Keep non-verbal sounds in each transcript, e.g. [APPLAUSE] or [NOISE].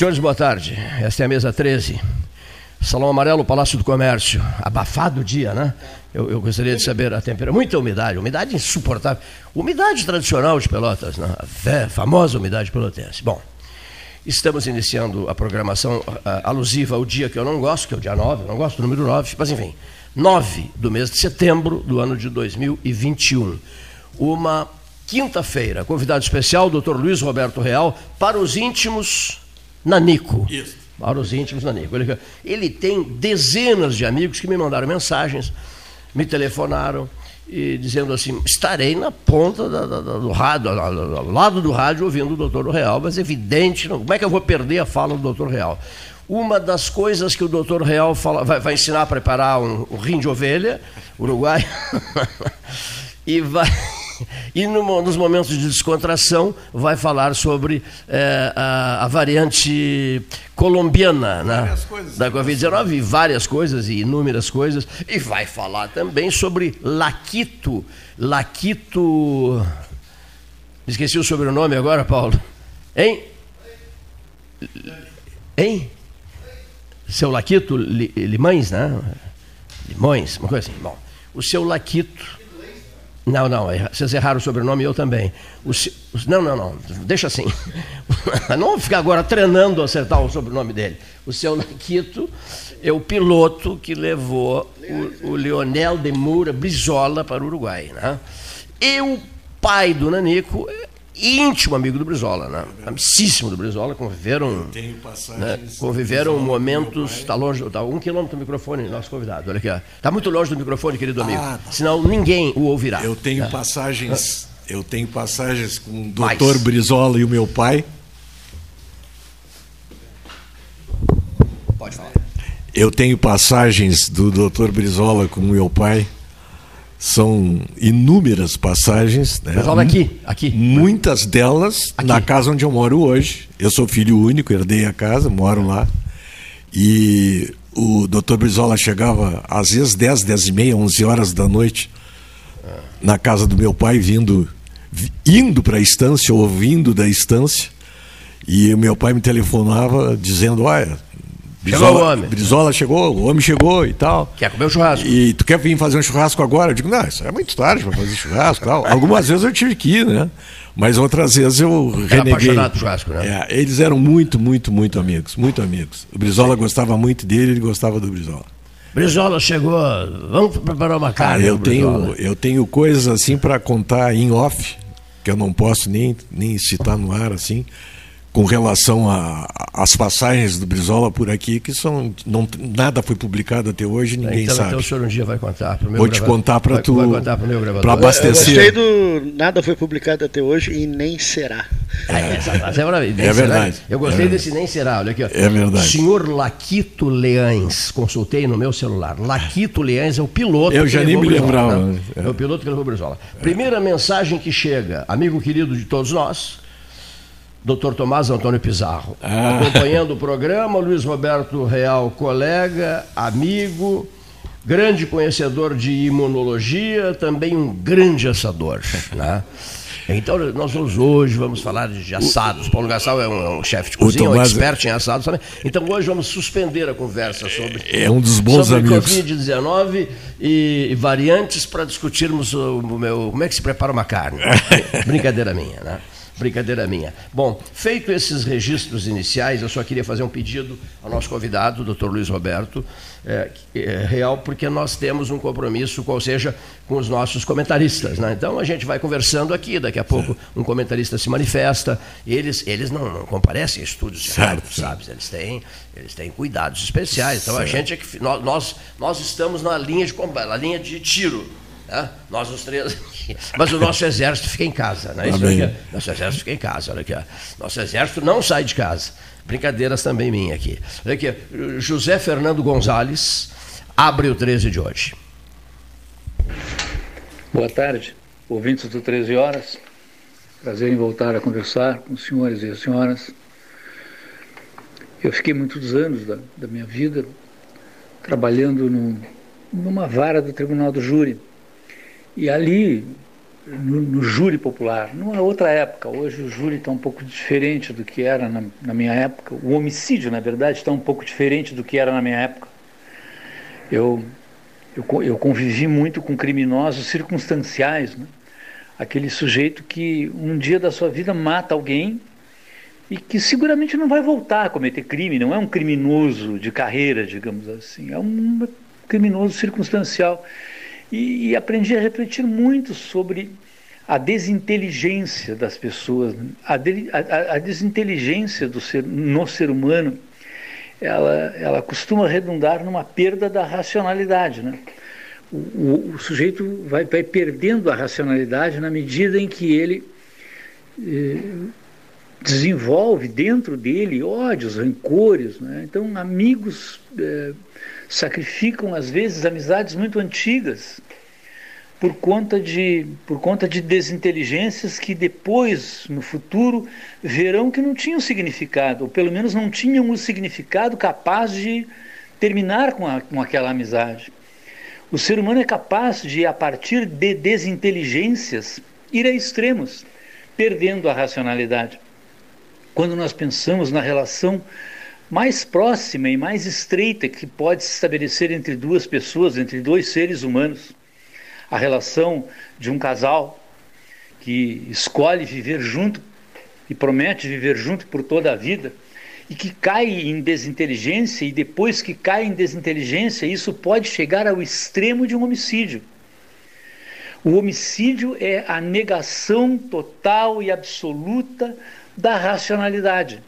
Senhores, boa tarde. Esta é a mesa 13. Salão Amarelo, Palácio do Comércio. Abafado o dia, né? Eu, eu gostaria de saber a temperatura. Muita umidade, umidade insuportável. Umidade tradicional de Pelotas, né? a famosa umidade pelotense. Bom, estamos iniciando a programação alusiva ao dia que eu não gosto, que é o dia 9, eu não gosto do número 9, mas enfim, 9 do mês de setembro do ano de 2021. Uma quinta-feira, convidado especial, Dr. Luiz Roberto Real, para os íntimos Nanico. Isso. Para os íntimos Nanico. Ele, ele tem dezenas de amigos que me mandaram mensagens, me telefonaram, e dizendo assim: estarei na ponta da, da, do rádio, ao lado do rádio, ouvindo o doutor Real, mas evidente, não, como é que eu vou perder a fala do doutor Real? Uma das coisas que o doutor Real fala, vai, vai ensinar a preparar um, um rim de ovelha, Uruguai, [LAUGHS] e vai [LAUGHS] e no, nos momentos de descontração vai falar sobre é, a, a, variante colombiana né, da Covid-19, várias coisas e inúmeras coisas, e vai falar também sobre Laquito. Laquito. Esqueci o sobrenome agora, Paulo. Hein? Hein? Seu Laquito Limões, né? Limões, uma coisa assim. Bom, o seu Laquito não, não, vocês erraram o sobrenome e eu também. O, não, não, não, deixa assim. [LAUGHS] Não vou ficar agora treinando a acertar o sobrenome dele. O seu Naquito é o piloto que levou o, o Leonel de Moura Brizola para o Uruguai. Né? E o pai do Nanico íntimo amigo do Brizola, né? Amicíssimo do Brizola, conviveram. Né? Conviveram momentos. Está longe, está um quilômetro do microfone, nosso convidado. Olha aqui, Está muito longe do microfone, querido amigo. Ah, tá. Senão ninguém o ouvirá. Eu tenho né? passagens. Eu tenho passagens com o doutor Brizola e o meu pai. Pode falar. Eu tenho passagens do doutor Brizola com o meu pai são inúmeras passagens. Né? Mas aqui, aqui. Muitas delas aqui. na casa onde eu moro hoje. Eu sou filho único, herdei a casa, moro lá. E o doutor Brizola chegava às vezes 10, 10 e meia, 11 horas da noite na casa do meu pai, vindo, indo para a estância, ouvindo da estância. E o meu pai me telefonava dizendo: Olha, Brizola, chegou o homem. Brizola chegou, o homem chegou e tal. Quer comer o churrasco? E tu quer vir fazer um churrasco agora? Eu digo, não, isso é muito tarde para fazer churrasco tal. [LAUGHS] Algumas vezes eu tive que ir, né? Mas outras vezes eu Era reneguei. apaixonado churrasco, né? É, eles eram muito, muito, muito amigos, muito amigos. O Brizola Sim. gostava muito dele, ele gostava do Brizola. Brizola chegou, vamos preparar uma carne. Ah, eu, tenho, eu tenho coisas assim para contar em off, que eu não posso nem, nem citar no ar assim com relação às passagens do Brizola por aqui, que são não, nada foi publicado até hoje, ninguém então, sabe. Então o senhor um dia vai contar para o meu Vou te contar para tu, para abastecer. Eu gostei do nada foi publicado até hoje e nem será. É, é, é verdade. Eu gostei é desse nem será, olha aqui. Ó. É verdade. Senhor Laquito Leães, consultei no meu celular. Laquito Leães é o piloto. Eu já nem me lembrava. Né? É. o piloto que levou o Brizola. Primeira mensagem que chega, amigo querido de todos nós, Dr. Tomás Antônio Pizarro. Ah. Acompanhando o programa, Luiz Roberto Real, colega, amigo, grande conhecedor de imunologia, também um grande assador. [LAUGHS] Né? Então, nós vamos hoje vamos falar de assados. Paulo Gassal é um, é um chefe de cozinha, Tomás... um expert em assados também. Então, hoje vamos suspender a conversa sobre, é um dos bons sobre amigos. Covid-19 e, e, variantes para discutirmos o, o meu, como é que se prepara uma carne. [LAUGHS] Brincadeira minha, né? Brincadeira minha. Bom, feito esses registros iniciais, eu só queria fazer um pedido ao nosso convidado, o Dr. Luiz Roberto, é, é, real, porque nós temos um compromisso, qual seja, com os nossos comentaristas. Né? Então a gente vai conversando aqui, daqui a pouco um comentarista se manifesta. Eles, eles não, não comparecem a estúdios de certo, sabe? Eles têm, eles têm cuidados especiais. Então certo. a gente é que. Nós, nós estamos na linha de combate, na linha de tiro né? Nós os três Mas o nosso exército fica em casa. Né? Isso aqui, nosso exército fica em casa. Olha aqui, Nosso exército não sai de casa. Brincadeiras também minha aqui. Olha aqui, José Fernando Gonzalez abre o 13 de hoje. Boa tarde, ouvintes do 13 Horas. Prazer em voltar a conversar com os senhores e as senhoras. Eu fiquei muitos anos da, da minha vida trabalhando no, numa vara do Tribunal do Júri e ali no, no, júri popular. Numa outra época, hoje o júri está um pouco diferente do que era na, na, minha época. O homicídio, na verdade, está um pouco diferente do que era na minha época. Eu, eu, eu convivi muito com criminosos circunstanciais, né? aquele sujeito que um dia da sua vida mata alguém e que seguramente não vai voltar a cometer crime, não é um criminoso de carreira, digamos assim, é um criminoso circunstancial. E, e aprendi a refletir muito sobre a desinteligência das pessoas, a, de, a, a desinteligência do ser, no ser humano, ela, ela costuma redundar numa perda da racionalidade. Né? O, o, o sujeito vai, vai, perdendo a racionalidade na medida em que ele eh, desenvolve dentro dele ódios, rancores. Né? Então, amigos eh, sacrificam, às vezes, amizades muito antigas por conta de, por conta de desinteligências que depois, no futuro, verão que não tinham significado, ou pelo menos não tinham o significado capaz de terminar com, a, com aquela amizade. O ser humano é capaz de, a partir de desinteligências, ir a extremos, perdendo a racionalidade. Quando nós pensamos na relação mais próxima e mais estreita que pode se estabelecer entre duas pessoas, entre dois seres humanos. A relação de um casal que escolhe viver junto e promete viver junto por toda a vida e que cai em desinteligência e depois que cai em desinteligência, isso pode chegar ao extremo de um homicídio. O homicídio é a negação total e absoluta da racionalidade.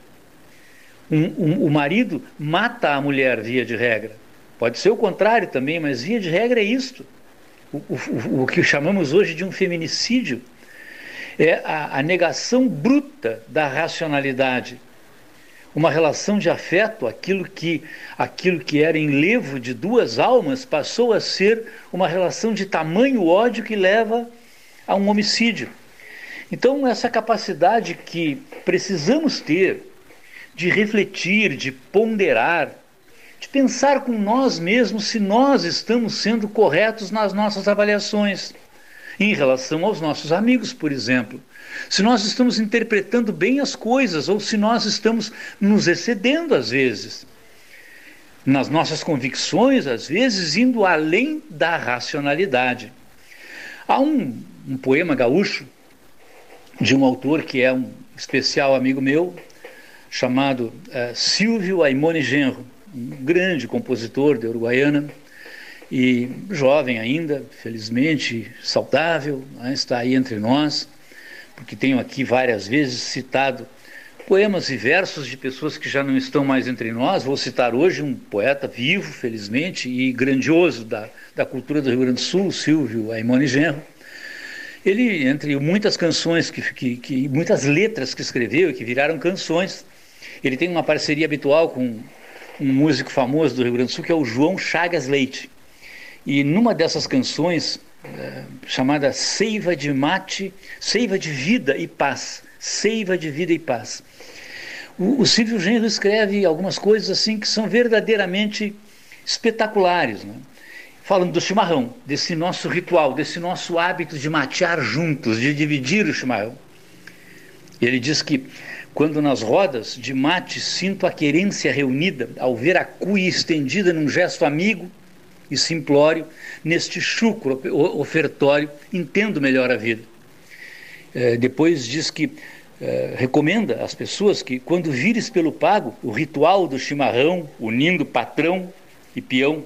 Um, um, o marido mata a mulher via de regra. Pode ser o contrário também, mas via de regra é isto. O, o, o que chamamos hoje de um feminicídio é a, a negação bruta da racionalidade. Uma relação de afeto, aquilo que, aquilo que era enlevo de duas almas, passou a ser uma relação de tamanho ódio que leva a um homicídio. Então, essa capacidade que precisamos ter de refletir, de ponderar, de pensar com nós mesmos se nós estamos sendo corretos nas nossas avaliações em relação aos nossos amigos, por exemplo. Se nós estamos interpretando bem as coisas ou se nós estamos nos excedendo às vezes. Nas nossas convicções, às vezes indo além da racionalidade. Há um, um poema gaúcho de um autor que é um especial amigo meu, chamado uh, Silvio Aimone Genro, um grande compositor de Uruguaiana e jovem ainda, felizmente saudável, né, está aí entre nós, porque tenho aqui várias vezes citado poemas e versos de pessoas que já não estão mais entre nós. Vou citar hoje um poeta vivo, felizmente, e grandioso da, da cultura do Rio Grande do Sul, Silvio Aimone Genro. Ele, entre muitas canções, que, que, que muitas letras que escreveu e que viraram canções, ele tem uma parceria habitual com um músico famoso do Rio Grande do Sul, que é o João Chagas Leite. E numa dessas canções, é, chamada Seiva de Mate, Seiva de Vida e Paz, Seiva de Vida e Paz. O, o Silvio Genro escreve algumas coisas assim que são verdadeiramente espetaculares, né? falando do chimarrão, desse nosso ritual, desse nosso hábito de matear juntos, de dividir o chimarrão. Ele diz que quando nas rodas de mate sinto a querência reunida, ao ver a cuia estendida num gesto amigo e simplório, neste chucro ofertório, entendo melhor a vida. É, depois diz que é, recomenda às pessoas que, quando vires pelo pago o ritual do chimarrão, unindo patrão e peão,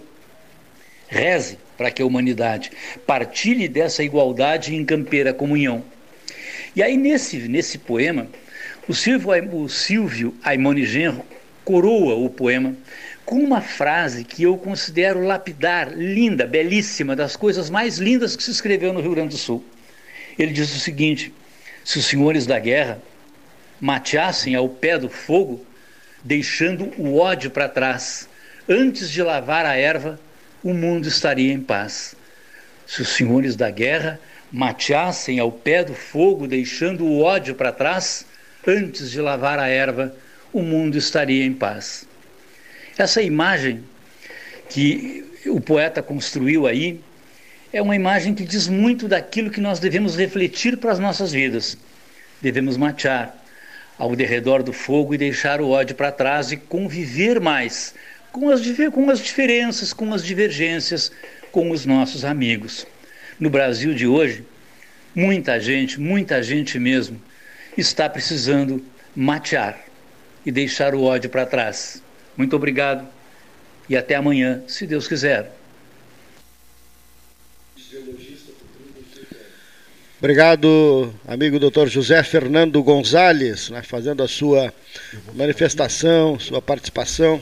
reze para que a humanidade partilhe dessa igualdade e encampeira a comunhão. E aí, nesse, nesse poema, o Silvio, o Silvio Aimone Genro coroa o poema com uma frase que eu considero lapidar, linda, belíssima, das coisas mais lindas que se escreveu no Rio Grande do Sul. Ele diz o seguinte: se os senhores da guerra mateassem ao pé do fogo, deixando o ódio para trás, antes de lavar a erva, o mundo estaria em paz. Se os senhores da guerra mateassem ao pé do fogo, deixando o ódio para trás, antes de lavar a erva, o mundo estaria em paz. Essa imagem que o poeta construiu aí é uma imagem que diz muito daquilo que nós devemos refletir para as nossas vidas. Devemos matear ao derredor do fogo e deixar o ódio para trás e conviver mais com as, com as diferenças, com as divergências, com os nossos amigos. No Brasil de hoje, muita gente, muita gente mesmo, está precisando matear e deixar o ódio para trás. Muito obrigado e até amanhã, se Deus quiser. Obrigado, amigo doutor José Fernando Gonzalez, né, fazendo a sua manifestação, sua participação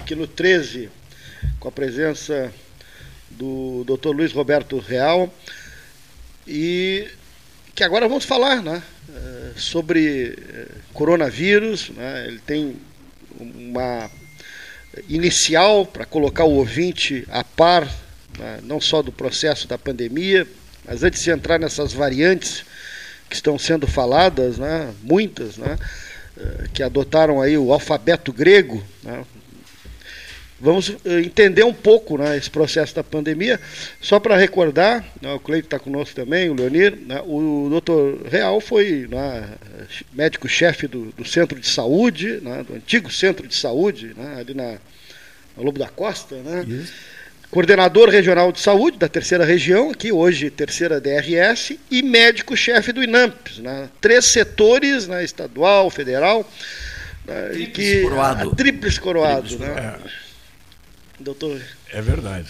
aqui no 13, com a presença do doutor Luiz Roberto Real. E que agora vamos falar né, sobre eh, coronavírus. Né, ele tem uma inicial para colocar o ouvinte a par, né, não só do processo da pandemia, mas antes de entrar nessas variantes que estão sendo faladas, né, muitas, né, eh, que adotaram aí o alfabeto grego, né, vamos eh, entender um pouco né, esse processo da pandemia. Só para recordar, né, o Cleito está conosco também, o Leonir, né, o doutor Real foi né, médico-chefe do, do, centro de saúde, né, do antigo centro de saúde, né, ali na, na Lobo da Costa, né? Isso coordenador regional de saúde da terceira região, aqui hoje terceira DRS, e médico-chefe do INAMPS, né? três setores, né? estadual, federal, né? tríplice coroado. Tríplice coroado. Né? É. Doutor. É verdade.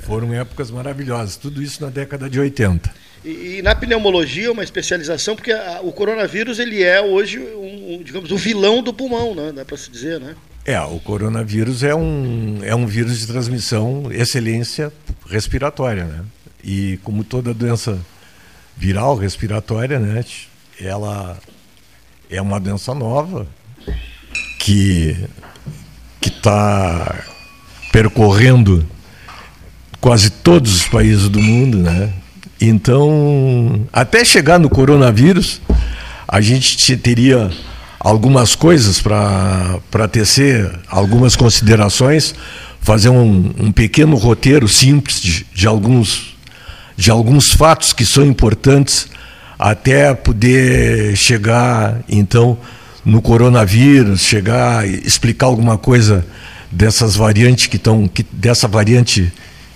Foram épocas maravilhosas, tudo isso na década de 80. E, e na pneumologia, uma especialização, porque a, o coronavírus ele é hoje, um, um, digamos, o vilão do pulmão, né? dá para se dizer, né? É, o coronavírus é um, é um vírus de transmissão excelência respiratória, né? E como toda doença viral respiratória, né, ela é uma doença nova que que está percorrendo quase todos os países do mundo, né? Então, até chegar no coronavírus, a gente teria algumas coisas para tecer algumas considerações, fazer um, um pequeno roteiro simples de, de, alguns, de alguns fatos que são importantes até poder chegar, então, no coronavírus, chegar explicar alguma coisa dessas variantes que estão, que, dessa variante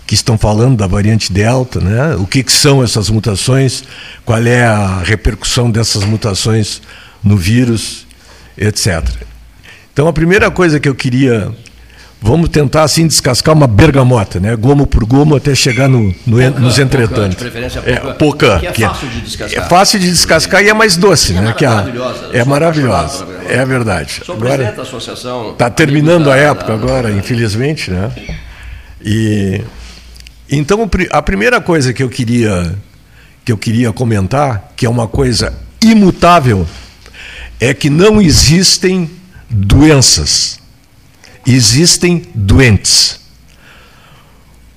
que estão falando da variante delta, né? O que, que são essas mutações? Qual é a repercussão dessas mutações no vírus etc. Então a primeira coisa que eu queria, vamos tentar assim descascar uma bergamota, né? Gomo por gomo até chegar no, no pouca, nos entretantos. Pouca, preferência é, pouca, que é que é fácil de descascar. É fácil de descascar e é mais doce, né? Que é maravilhosa. É maravilhosa. É verdade. Sou agora, da associação. Está terminando a época agora, infelizmente, né? E então a primeira coisa que eu queria que eu queria comentar, que é uma coisa imutável é que não existem doenças, existem doentes.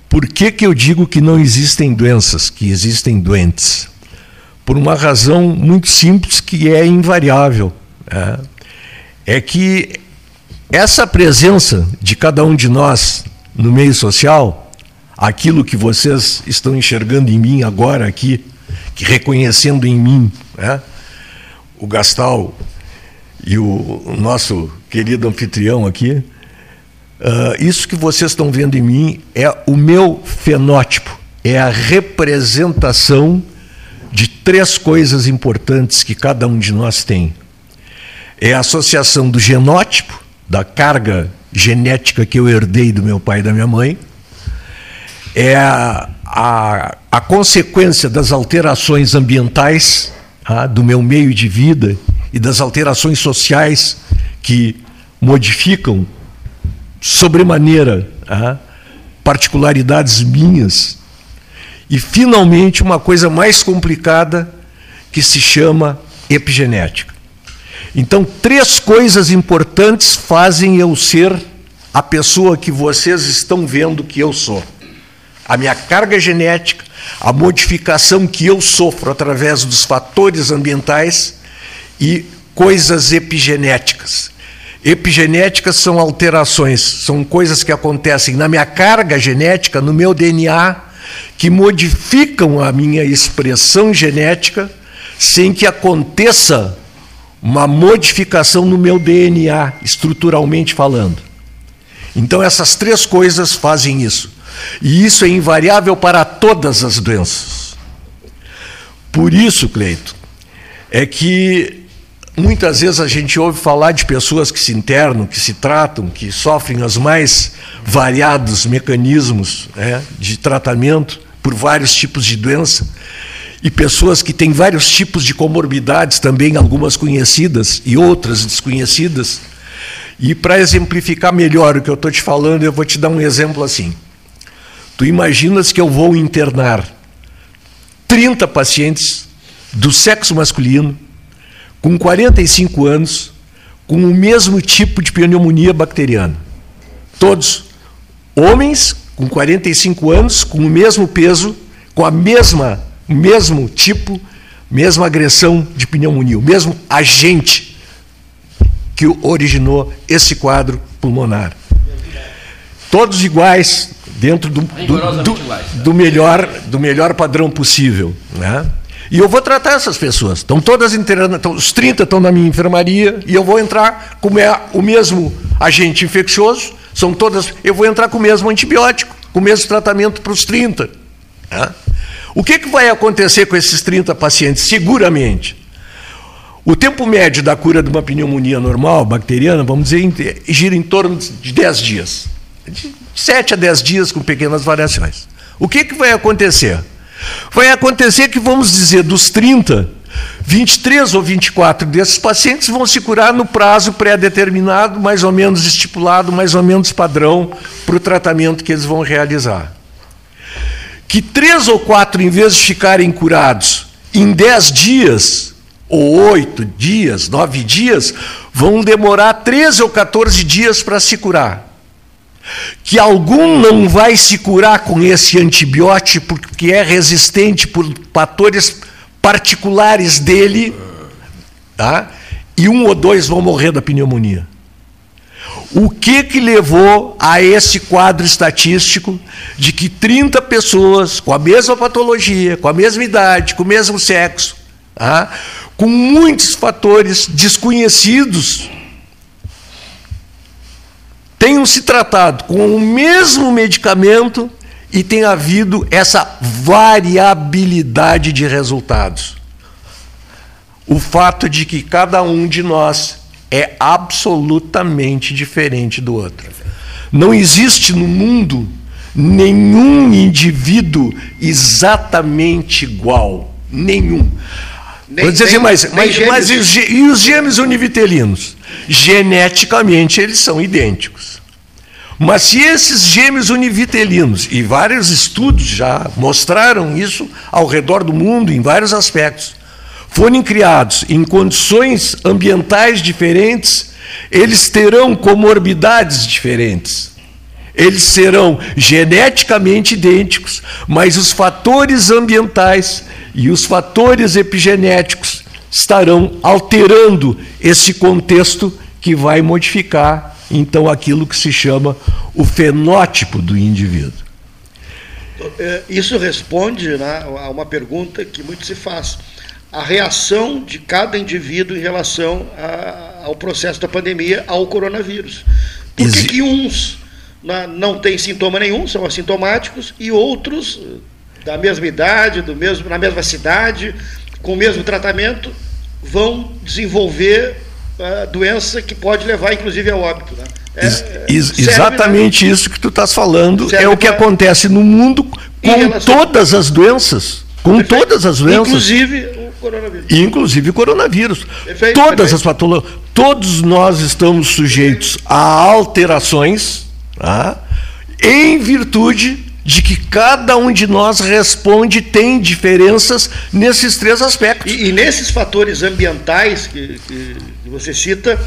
Por que, que eu digo que não existem doenças, que existem doentes? Por uma razão muito simples que é invariável. É, é que essa presença de cada um de nós no meio social, aquilo que vocês estão enxergando em mim agora aqui, que reconhecendo em mim, é, o Gastal e o nosso querido anfitrião aqui, uh, isso que vocês estão vendo em mim é o meu fenótipo, é a representação de três coisas importantes que cada um de nós tem. É a associação do genótipo, da carga genética que eu herdei do meu pai e da minha mãe, é a, a, a consequência das alterações ambientais ah, do meu meio de vida e das alterações sociais que modificam sobremaneira ah, particularidades minhas. E, finalmente, uma coisa mais complicada que se chama epigenética. Então, três coisas importantes fazem eu ser a pessoa que vocês estão vendo que eu sou. A minha carga genética, a modificação que eu sofro através dos fatores ambientais e coisas epigenéticas. Epigenéticas são alterações, são coisas que acontecem na minha carga genética, no meu DNA, que modificam a minha expressão genética sem que aconteça uma modificação no meu DNA, estruturalmente falando. Então, essas três coisas fazem isso. E isso é invariável para todas as doenças. Por isso, Cleito, é que muitas vezes a gente ouve falar de pessoas que se internam, que se tratam, que sofrem os mais variados mecanismos né, de tratamento por vários tipos de doença e pessoas que têm vários tipos de comorbidades também, algumas conhecidas e outras desconhecidas. E para exemplificar melhor o que eu estou te falando, eu vou te dar um exemplo assim. Tu imaginas que eu vou internar 30 pacientes do sexo masculino, com 45 anos, com o mesmo tipo de pneumonia bacteriana. Todos homens com 45 anos, com o mesmo peso, com a mesma mesmo tipo, mesma agressão de pneumonia, o mesmo agente que originou esse quadro pulmonar. Todos iguais dentro do, do, do, do melhor, do melhor padrão possível. Né? E eu vou tratar essas pessoas. Estão todas internadas, os 30 estão na minha enfermaria, e eu vou entrar, como é o mesmo agente infeccioso, são todas. Eu vou entrar com o mesmo antibiótico, com o mesmo tratamento para os 30. Né? O que, que vai acontecer com esses 30 pacientes? Seguramente. O tempo médio da cura de uma pneumonia normal, bacteriana, vamos dizer, gira em torno de 10 dias. De 7 a 10 dias com pequenas variações. O que, que vai acontecer? Vai acontecer que, vamos dizer, dos 30, 23 ou 24 desses pacientes vão se curar no prazo pré-determinado, mais ou menos estipulado, mais ou menos padrão para o tratamento que eles vão realizar. Que três ou quatro, em vez de ficarem curados em 10 dias, ou oito dias, nove dias, vão demorar 13 ou 14 dias para se curar que algum não vai se curar com esse antibiótico porque é resistente por fatores particulares dele, tá? E um ou dois vão morrer da pneumonia. O que que levou a esse quadro estatístico de que 30 pessoas com a mesma patologia, com a mesma idade, com o mesmo sexo, tá? com muitos fatores desconhecidos tenham se tratado com o mesmo medicamento e tenha havido essa variabilidade de resultados. O fato de que cada um de nós é absolutamente diferente do outro. Não existe no mundo nenhum indivíduo exatamente igual. Nenhum. Nem, Vou dizer assim, mas, mas, mas e, os, e os gêmeos univitelinos? Geneticamente eles são idênticos. Mas se esses gêmeos univitelinos, e vários estudos já mostraram isso ao redor do mundo em vários aspectos, forem criados em condições ambientais diferentes, eles terão comorbidades diferentes. Eles serão geneticamente idênticos, mas os fatores ambientais e os fatores epigenéticos estarão alterando esse contexto que vai modificar então aquilo que se chama o fenótipo do indivíduo. É, isso responde né, a uma pergunta que muito se faz. A reação de cada indivíduo em relação a, ao processo da pandemia ao coronavírus. Por que, que uns né, não têm sintoma nenhum, são assintomáticos, e outros da mesma idade, do mesmo, na mesma cidade, com o mesmo tratamento, vão desenvolver uh, doença que pode levar, inclusive, ao óbito. Né? É, Ex exatamente né? isso que tu estás falando serve é o que acontece no mundo com todas as doenças. Com Perfeito. todas as doenças. Inclusive o coronavírus. Inclusive o coronavírus. Perfeito. Todas Perfeito. as patologias. Todos nós estamos sujeitos a alterações tá? em virtude de que cada um de nós responde, tem diferenças nesses três aspectos. E, e nesses fatores ambientais que, que, você cita,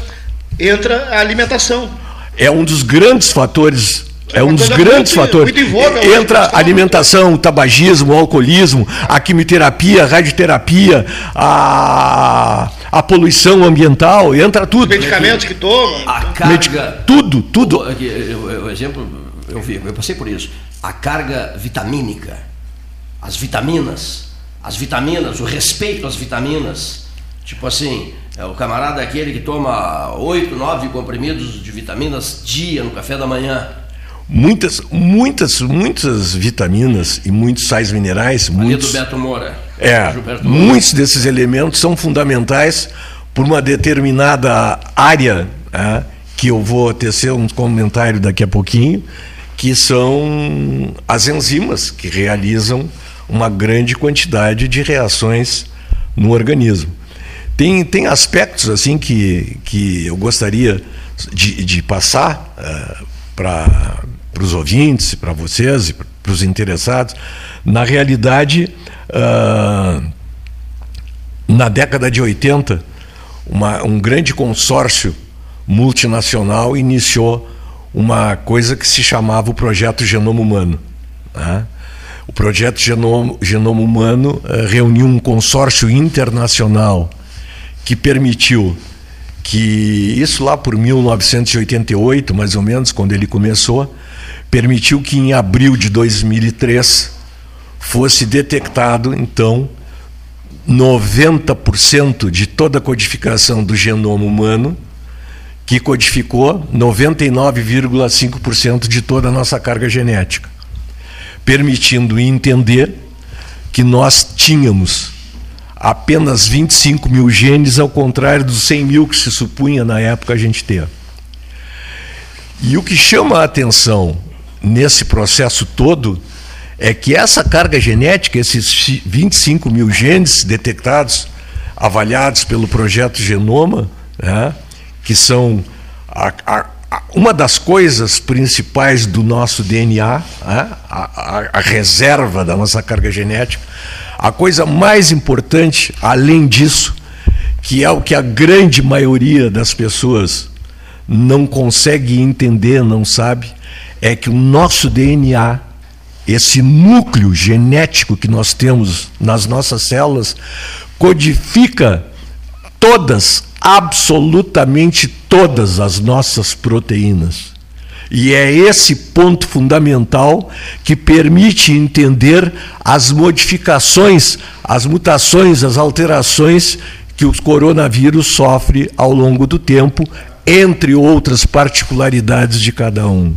entra a alimentação. É um dos grandes fatores é um dos grandes muito, fatores. Muito voga, Entra alimentação, tabagismo, alcoolismo, a quimioterapia, a radioterapia, a, a poluição ambiental, entra tudo. Os medicamentos que toma. A carga. tudo, tudo. O, exemplo, eu, vi, eu passei por isso. A carga vitamínica as vitaminas, as vitaminas, o respeito às vitaminas. Tipo assim, é o camarada aquele que toma oito, nove comprimidos de vitaminas dia no café da manhã. Muitas, muitas, muitas vitaminas e muitos sais minerais. Ali muitos, do Beto Moura. É, Moura. muitos desses elementos são fundamentais por uma determinada área, né, que eu vou tecer um comentário daqui a pouquinho, que são as enzimas que realizam uma grande quantidade de reações no organismo. Tem, tem aspectos assim que, que eu gostaria de, de passar uh, para os ouvintes, para vocês e para os interessados. Na realidade, uh, na década de 80, uma, um grande consórcio multinacional iniciou uma coisa que se chamava o Projeto Genoma Humano. Né? O Projeto Genoma, Genoma Humano uh, reuniu um consórcio internacional que permitiu que, isso lá por 1988, mais ou menos, quando ele começou, permitiu que em abril de 2003 fosse detectado, então, 90% de toda a codificação do genoma humano, que codificou 99,5% de toda a nossa carga genética, permitindo entender que nós tínhamos apenas 25 mil genes, ao contrário dos 100 mil que se supunha na época a gente ter. E o que chama a atenção nesse processo todo é que essa carga genética, esses 25 mil genes detectados, avaliados pelo projeto Genoma, né, que são a, a, a, uma das coisas principais do nosso DNA, né, a reserva da nossa carga genética, a coisa mais importante, além disso, que é o que a grande maioria das pessoas não consegue entender, não sabe, é que o nosso DNA, esse núcleo genético que nós temos nas nossas células, codifica todas, absolutamente todas as nossas proteínas. E é esse ponto fundamental que permite entender as modificações, as mutações, as alterações que o coronavírus sofre ao longo do tempo, entre outras particularidades de cada um.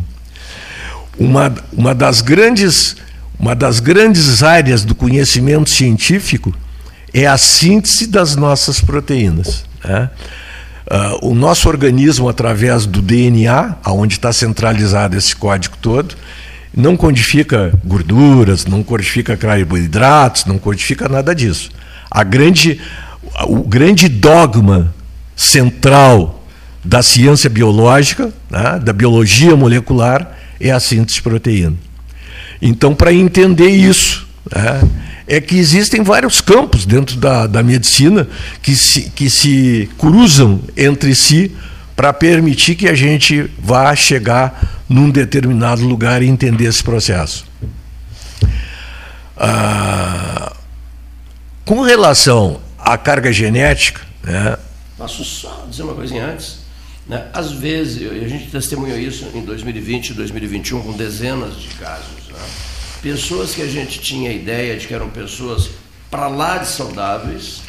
Uma, uma, das grandes, uma das grandes áreas do conhecimento científico é a síntese das nossas proteínas. Né? Uh, o nosso organismo, através do DNA, onde está centralizado esse código todo, não codifica gorduras, não codifica carboidratos, não codifica nada disso. A grande, o grande dogma central da ciência biológica, né, da biologia molecular, é a síntese de proteína. Então, para entender isso, né, é que existem vários campos dentro da, da medicina que se, que se cruzam entre si para permitir que a gente vá chegar num determinado lugar e entender esse processo. Ah, com relação à carga genética. Né, Posso só dizer uma coisinha antes? Né? Às vezes, a gente testemunhou isso em 2020 e 2021 com dezenas de casos. Né? Pessoas que a gente tinha ideia de que eram pessoas para lá de saudáveis,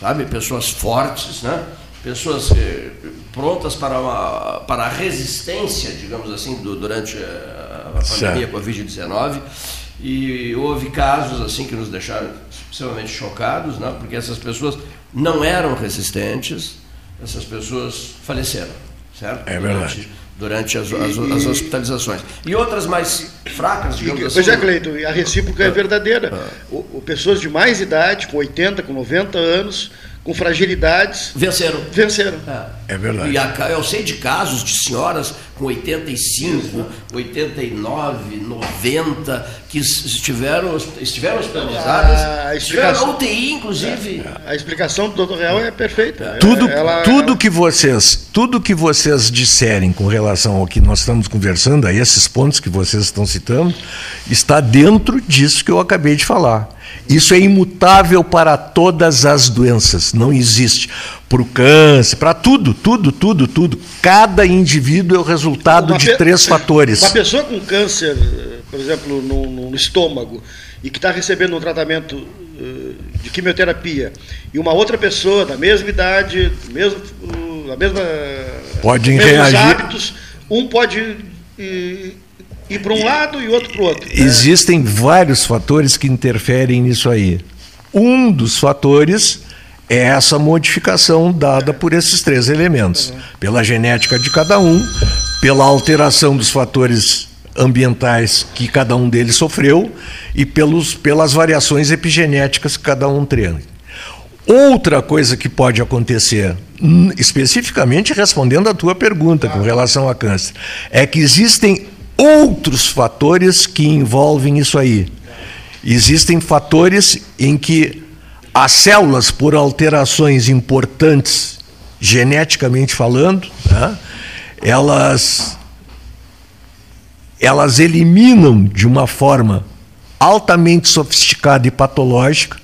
sabe? Pessoas fortes, né? Pessoas eh, prontas para, uma, para a resistência, digamos assim, do, durante a, a pandemia Covid-19. E houve casos assim que nos deixaram extremamente chocados, né? porque essas pessoas não eram resistentes, essas pessoas faleceram, certo? É verdade durante as, as, as, hospitalizações. E outras mais fracas, digamos assim. Pois é, Cleiton, a recíproca é, é verdadeira. É. O, o, pessoas de mais idade, com 80, com 90 anos, com fragilidades. Venceram. Venceram. É, é verdade. E a, eu sei de casos de senhoras com 85, 89, 90, que estiveram, estiveram hospitalizadas, a estiveram na UTI, inclusive. É, a explicação do doutor Real é perfeita. Tudo, ela, tudo que vocês, tudo que vocês disserem com relação ao que nós estamos conversando, a esses pontos que vocês estão citando, está dentro disso que eu acabei de falar. Isso é imutável para todas as doenças, não existe. Para o câncer, para tudo, tudo, tudo, tudo. Cada indivíduo é o resultado uma de três fatores. Uma pessoa com câncer por exemplo, no, no estômago, e que está recebendo um tratamento uh, de quimioterapia, e uma outra pessoa da mesma idade, mesmo, uh, da mesma pode reagir. hábitos, um pode uh, ir para um lado e outro para o outro. Né? Existem vários fatores que interferem nisso aí. Um dos fatores é essa modificação dada por esses três elementos: pela genética de cada um, pela alteração dos fatores ambientais que cada um deles sofreu e pelos, pelas variações epigenéticas que cada um treina. Outra coisa que pode acontecer, especificamente respondendo à tua pergunta com relação a câncer, é que existem outros fatores que envolvem isso aí. Existem fatores em que as células, por alterações importantes, geneticamente falando, né, elas elas eliminam de uma forma altamente sofisticada e patológica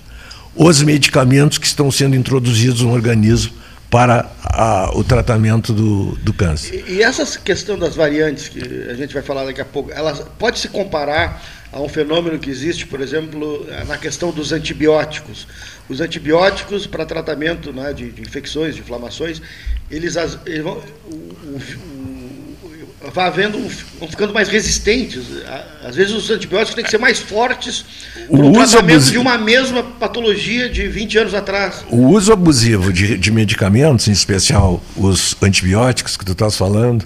os medicamentos que estão sendo introduzidos no organismo para a, o tratamento do, do câncer. E, e, essa questão das variantes, que a gente vai falar daqui a pouco, ela pode se comparar a um fenômeno que existe, por exemplo, na questão dos antibióticos. Os antibióticos para tratamento né, de, de, infecções, de inflamações, eles, eles vão, o, o, vai havendo, vão ficando mais resistentes. Às vezes os antibióticos têm que ser mais fortes para o tratamento abusivo. de uma mesma patologia de 20 anos atrás. O uso abusivo de, de medicamentos, em especial os antibióticos que tu estás falando,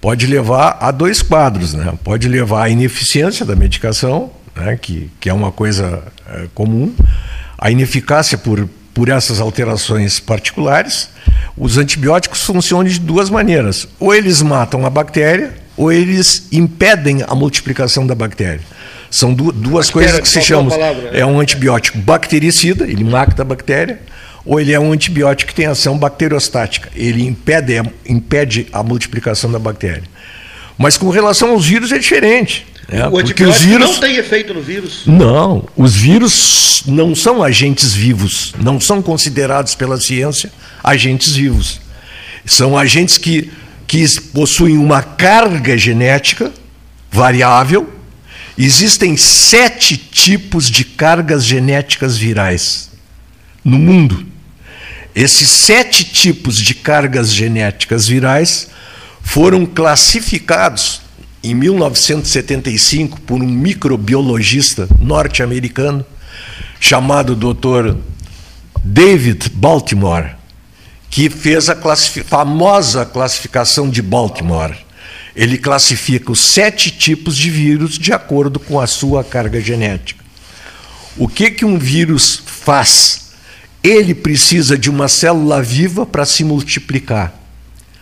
pode levar a dois quadros. Né? Pode levar à ineficiência da medicação, né? que, que é uma coisa é, comum, a ineficácia por, por essas alterações particulares os antibióticos funcionam de duas maneiras. Ou eles matam a bactéria, ou eles impedem a multiplicação da bactéria. São duas coisas que se chamam. É um antibiótico bactericida, ele mata a bactéria, ou ele é um antibiótico que tem ação bacteriostática, ele impede, impede a multiplicação da bactéria. Mas com relação aos vírus é diferente. É, o antibiótico os vírus... não tem efeito no vírus? Não, os vírus não são agentes vivos, não são considerados pela ciência agentes vivos. São agentes que, que possuem uma carga genética variável. Existem sete tipos de cargas genéticas virais no mundo. Esses sete tipos de cargas genéticas virais foram classificados em 1975 por um microbiologista norte-americano chamado Dr. David Baltimore que fez a classific... famosa classificação de Baltimore. Ele classifica os sete tipos de vírus de acordo com a sua carga genética. O que, que um vírus faz? Ele precisa de uma célula viva para se multiplicar,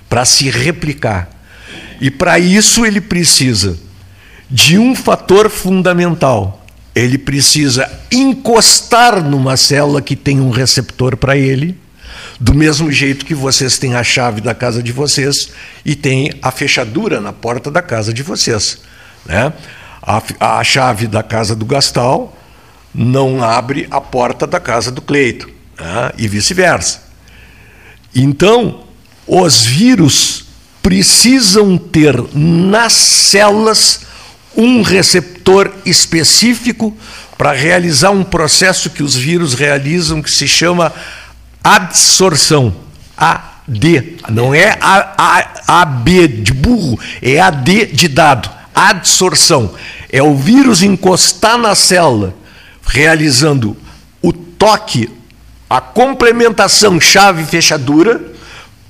para se replicar. E para isso ele precisa de um fator fundamental. Ele precisa encostar numa célula que tem um receptor para ele do mesmo jeito que vocês têm a chave da casa de vocês e têm a fechadura na porta da casa de vocês. Né? A, a chave da casa do Gastal não abre a porta da casa do Cleito, né? e vice-versa. Então, os vírus precisam ter nas células um receptor específico para realizar um processo que os vírus realizam que se chama adsorção. AD. Não é AB de burro, é AD de dado. Adsorção. É o vírus encostar na célula, realizando o toque, a complementação chave-fechadura,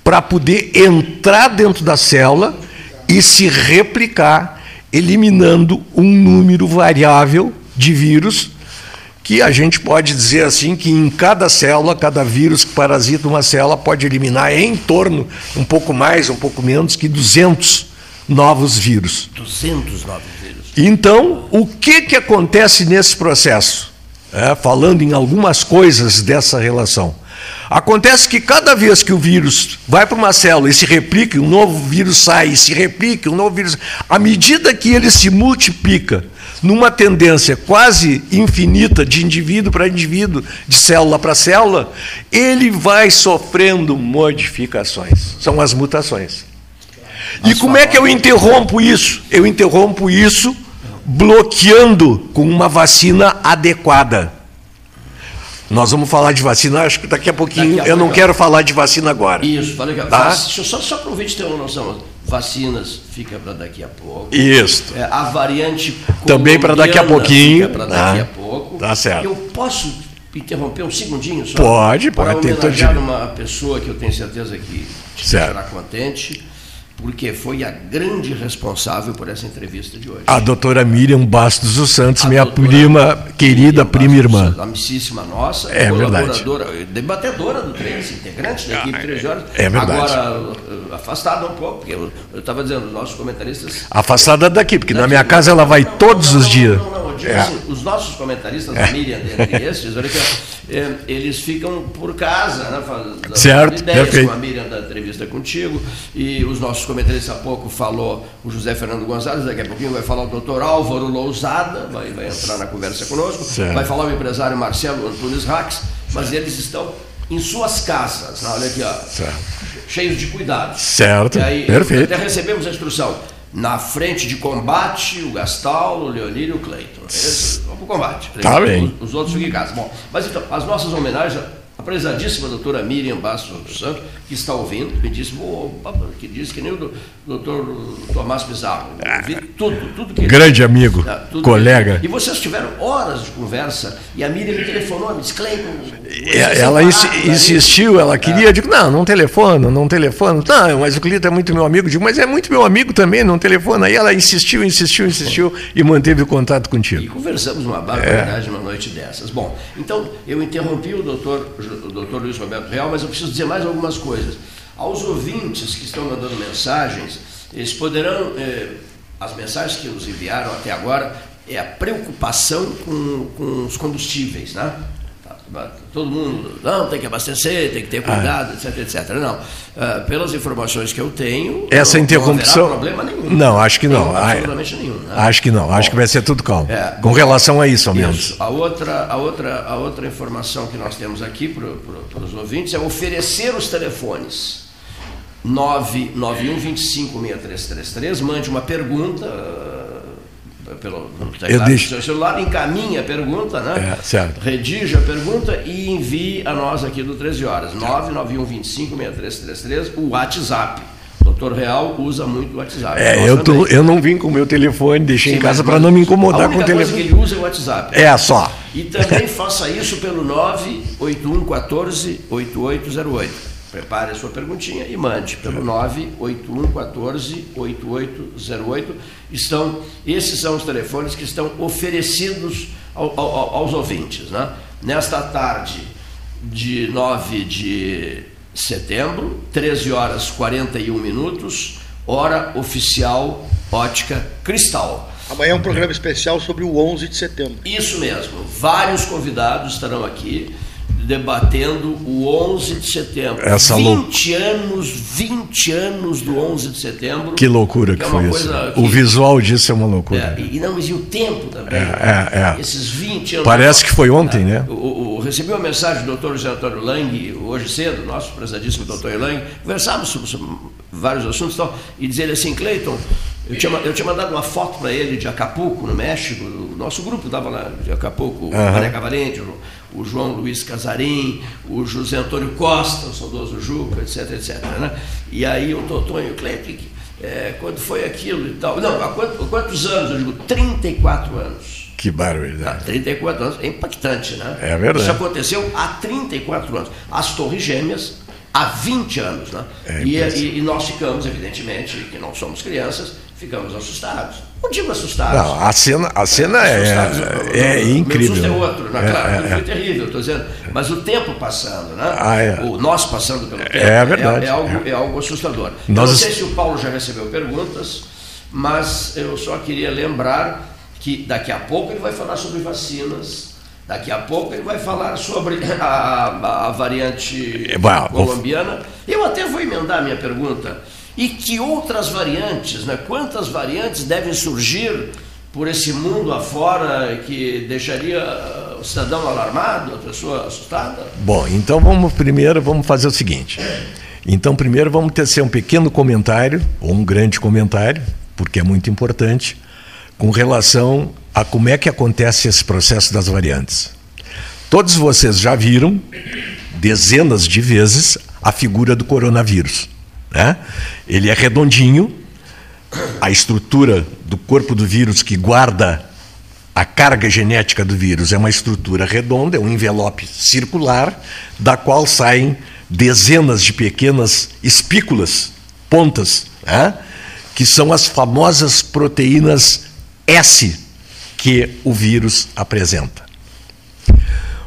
para poder entrar dentro da célula e se replicar, eliminando um número variável de vírus que a gente pode dizer assim que em cada célula, cada vírus que parasita uma célula pode eliminar em torno, um pouco mais, um pouco menos, que 200 novos vírus. 200 novos vírus. Então, o que, que acontece nesse processo? É, falando em algumas coisas dessa relação. Acontece que cada vez que o vírus vai para uma célula e se replica, um novo vírus sai e se replica, um novo vírus. À medida que ele se multiplica numa tendência quase infinita de indivíduo para indivíduo, de célula para célula, ele vai sofrendo modificações. São as mutações. E como é que eu interrompo isso? Eu interrompo isso bloqueando com uma vacina adequada. Nós vamos falar de vacina, acho que daqui a pouquinho. Daqui a eu não quero falar de vacina agora. Isso, falei que tá? só, só para o ouvinte ter uma noção. Vacinas fica para daqui a pouco. Isso. É, a variante também para daqui a pouquinho. Fica para daqui ah, a pouco. Tá certo. Eu posso interromper um segundinho só? Pode, pode. Para homenagear uma pessoa que eu tenho certeza que te será contente porque foi a grande responsável por essa entrevista de hoje. A doutora Miriam Bastos dos Santos, a minha prima, querida Miriam prima irmã. Amicíssima nossa, é colaboradora, verdade. debatedora do 13, integrante da equipe 13 horas. É verdade. Agora, eh, afastada um pouco, porque eu estava dizendo, os nossos comentaristas. Afastada daqui, porque na minha casa ela vai não, todos não, os dias. Não, não, é. assim, os nossos comentaristas, é. a Miriam, dentre olha aqui, é, eles ficam por casa, né, fazendo certo, ideias perfeito. com a Miriam da entrevista contigo, e os nossos comentarista há pouco falou o José Fernando Gonzalez, daqui a pouquinho vai falar o doutor Álvaro Lousada, vai, vai entrar na conversa conosco, certo. vai falar o empresário Marcelo Antunes Rax, mas eles estão em suas casas, olha aqui, ó, cheios de cuidado. Certo, aí, perfeito. Até recebemos a instrução, na frente de combate, o Gastal, o Leonir e o Cleiton. vamos para o combate. Tá bem. Os, os outros ficam em casa. Bom, mas então, as nossas homenagens a prezadíssima doutora Miriam Bastos dos Santos, que está ouvindo, me disse, oh, que disse que nem o doutor Tomás Pizarro. Vi tudo, tudo que Grande ele, amigo, ah, colega. E vocês tiveram horas de conversa, e a Miriam me telefonou, me disse, Cleiton. É, ela ins insistiu, ela queria, é. digo, não, não telefona, não telefona. Não, mas o Cleiton é muito meu amigo. Digo, mas é muito meu amigo também, não telefona. Aí ela insistiu, insistiu, insistiu e manteve o contato contigo. E conversamos uma barbaridade é. uma noite dessas. Bom, então eu interrompi o doutor o doutor Luiz Roberto Real, mas eu preciso dizer mais algumas coisas. Aos ouvintes que estão mandando mensagens, eles poderão, eh, as mensagens que nos enviaram até agora, é a preocupação com, com os combustíveis, né? Todo mundo, não, tem que abastecer, tem que ter cuidado, ah. etc, etc. Não, uh, pelas informações que eu tenho, essa não, interrupção, não problema nenhum. Não, acho que não. não absolutamente nenhum. Né? Acho que não, Bom, acho que vai ser tudo calmo. É, Com relação a isso, ao menos. Isso. A outra, a, outra, a outra informação que nós temos aqui para pro, os ouvintes é oferecer os telefones. 991 25 6333, mande uma pergunta pelo eu deixo... do seu celular, encaminha a pergunta, né? É, certo. Redige a pergunta e envie a nós aqui do 13 horas, 991256333, o WhatsApp. O doutor Real usa muito o WhatsApp. É, eu, tô, eu não vim com o meu telefone, deixei Sim, em casa para não me incomodar com o telefone. A coisa que ele usa é o WhatsApp. É, só. E também faça isso pelo 981 14 8808. Prepare a sua perguntinha e mande pelo 981 14 8808. Estão, esses são os telefones que estão oferecidos ao, ao, aos ouvintes. Né? Nesta tarde de 9 de setembro, 13 horas 41 minutos, hora oficial ótica cristal. Amanhã é um programa especial sobre o 11 de setembro. Isso mesmo. Vários convidados estarão aqui debatendo o 11 de setembro. Essa 20 anos, 20 anos do 11 de setembro. Que loucura que, que é foi isso. Que... O visual disso é uma loucura. É, e, não, mas e o tempo também. É, é, é. Esses 20 anos. Parece que foi ontem, né? O, o, recebi uma mensagem do doutor José Antônio Lang, hoje cedo, nosso prezadíssimo doutor Lang, conversávamos sobre, sobre vários assuntos e tal, e dizer assim, Cleiton, eu tinha, eu tinha mandado uma foto para ele de Acapulco, no México, o nosso grupo estava lá de Acapulco, uhum. o Mané Cavalente, o, João Luiz Casarim, o José Antônio Costa, o saudoso Juca, etc, etc. Né? E aí o Totonho Cleiton, é, quando foi aquilo e tal. Não, há quantos, quantos anos? Eu digo, 34 anos. Que barbaridade. Há 34 anos, é impactante, né? É verdade. Isso aconteceu há 34 anos. As Torres Gêmeas, há 20 anos, né? É e, e, e, nós ficamos, evidentemente, que não somos crianças, ficamos assustados. Não digo assustados. Não, a cena, a cena é, é, incrível. O susto é outro, né? claro, é, foi é. terrível, estou dizendo. Mas o tempo passando, né? Ah, é. O nós passando pelo tempo é, verdade. é, algo, é. algo assustador. Nós... Não sei se o Paulo já recebeu perguntas, mas eu só queria lembrar que daqui a pouco ele vai falar sobre vacinas. Daqui a pouco ele vai falar sobre a, a, a variante colombiana. Eu até vou emendar a minha pergunta e que outras variantes, né? quantas variantes devem surgir por esse mundo afora que deixaria o cidadão alarmado, a pessoa assustada? Bom, então vamos primeiro vamos fazer o seguinte. Então primeiro vamos tecer um pequeno comentário ou um grande comentário, porque é muito importante com relação a como é que acontece esse processo das variantes. Todos vocês já viram, dezenas de vezes, a figura do coronavírus. Né? Ele é redondinho, a estrutura do corpo do vírus que guarda a carga genética do vírus é uma estrutura redonda, é um envelope circular, da qual saem dezenas de pequenas espículas, pontas, né? que são as famosas proteínas S que o vírus apresenta.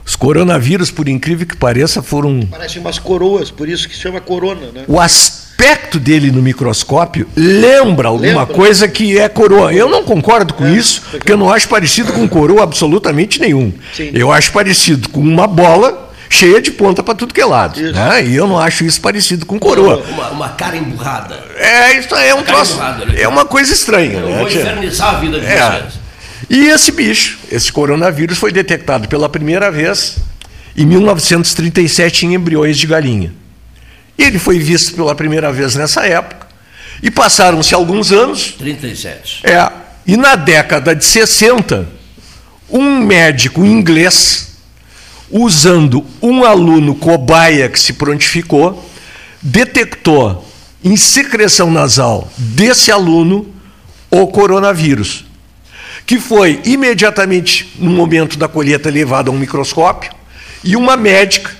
Os coronavírus, por incrível que pareça, foram. Parecem umas coroas, por isso que se chama corona, né? O aspecto dele no microscópio lembra alguma lembra? coisa que é coroa. Eu não concordo com é, isso, porque eu não acho parecido com coroa absolutamente nenhum. Sim. Eu acho parecido com uma bola cheia de ponta para tudo que é lado. Né? E eu não acho isso parecido com coroa. Uma, uma cara emburrada. É, isso é um troço. Né? É uma coisa estranha. Eu né? vou infernizar a vida de é. vocês. E esse bicho, esse coronavírus, foi detectado pela primeira vez em 1937 em embriões de galinha. Ele foi visto pela primeira vez nessa época. E passaram-se alguns anos. 37. É. E na década de 60, um médico inglês, usando um aluno cobaia que se prontificou, detectou em secreção nasal desse aluno o coronavírus que foi imediatamente no momento da colheita levado a um microscópio e uma médica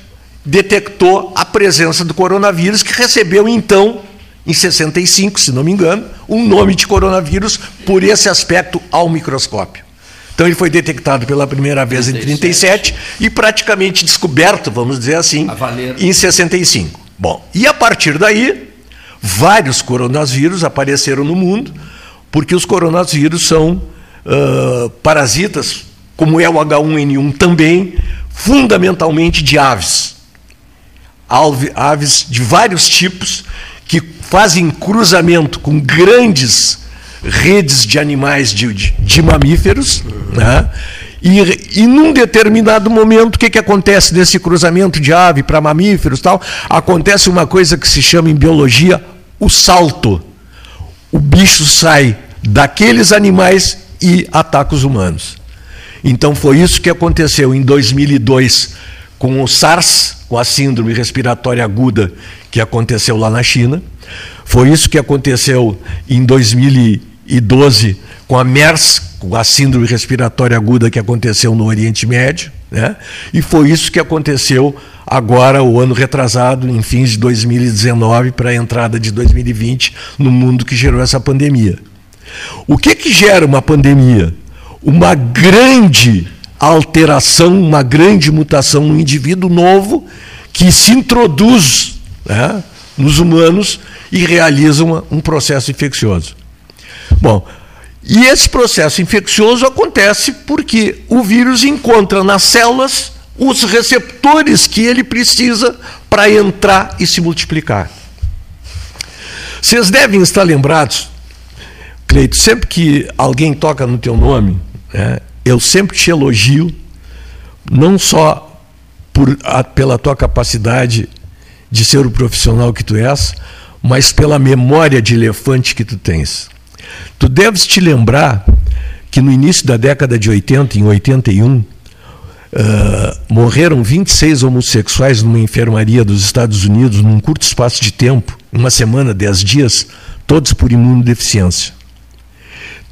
detectou a presença do coronavírus que recebeu então em 65, se não me engano, um nome de coronavírus por esse aspecto ao microscópio. Então ele foi detectado pela primeira vez 37. em 37 e praticamente descoberto, vamos dizer assim, em 65. Bom, e a partir daí, vários coronavírus apareceram no mundo, porque os coronavírus são parasitas, como é o H1N1 também, fundamentalmente de aves. Aves de vários tipos que fazem cruzamento com grandes redes de animais de, de, de mamíferos, né? E, e num determinado momento, o que, que acontece nesse cruzamento de ave para mamíferos tal? Acontece uma coisa que se chama em biologia o salto. O bicho sai daqueles animais e ataca os humanos. Então foi isso que aconteceu em 2002 com o SARS, com a síndrome respiratória aguda que aconteceu lá na China. Foi isso que aconteceu em 2012 com a MERS, com a síndrome respiratória aguda que aconteceu no Oriente Médio, né? E foi isso que aconteceu agora o ano retrasado, em fins de 2019 para a entrada de 2020 no mundo que gerou essa pandemia. O que, que gera uma pandemia? Uma grande alteração, uma grande mutação no indivíduo novo que se introduz né, nos humanos e realiza uma, um processo infeccioso. Bom, e esse processo infeccioso acontece porque o vírus encontra nas células os receptores que ele precisa para entrar e se multiplicar. Vocês devem estar lembrados Cleito, sempre que alguém toca no teu nome, né, eu sempre te elogio, não só por, a, pela tua capacidade de ser o profissional que tu és, mas pela memória de elefante que tu tens. Tu deves te lembrar que no início da década de 80, em 81, uh, morreram 26 homossexuais numa enfermaria dos Estados Unidos num curto espaço de tempo, uma semana, dez dias, todos por imunodeficiência.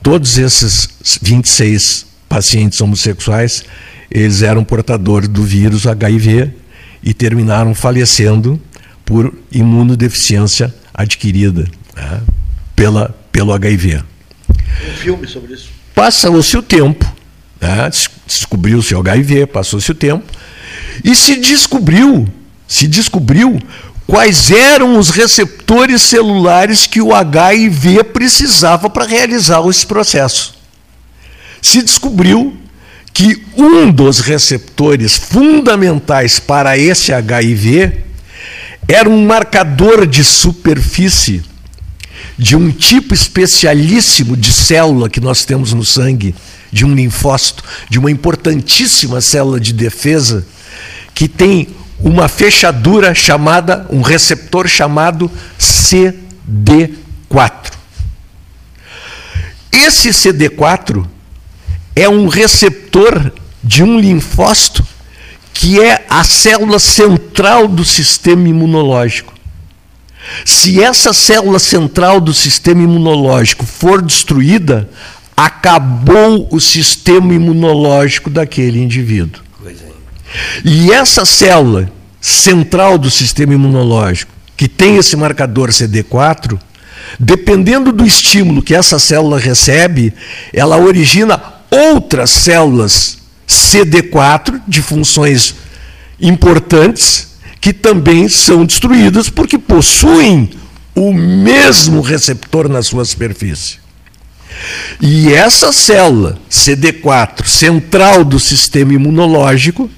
Todos esses 26 pacientes homossexuais, eles eram portadores do vírus HIV e terminaram falecendo por imunodeficiência adquirida né, pela, pelo HIV. Um filme sobre isso. Passou-se o tempo, né, descobriu-se o HIV, passou-se o tempo, e se descobriu, se descobriu quais eram os receptores celulares que o HIV precisava para realizar esse processo. Se descobriu que um dos receptores fundamentais para esse HIV era um marcador de superfície de um tipo especialíssimo de célula que nós temos no sangue, de um linfócito, de uma importantíssima célula de defesa, que tem uma fechadura chamada, um receptor chamado CD4. Esse CD4 é um receptor de um linfócito que é a célula central do sistema imunológico. Se essa célula central do sistema imunológico for destruída, acabou o sistema imunológico daquele indivíduo. E essa célula central do sistema imunológico, que tem esse marcador CD4, dependendo do estímulo que essa célula recebe, ela origina outras células CD4 de funções importantes que também são destruídas porque possuem o mesmo receptor na sua superfície. E essa célula CD4 central do sistema imunológico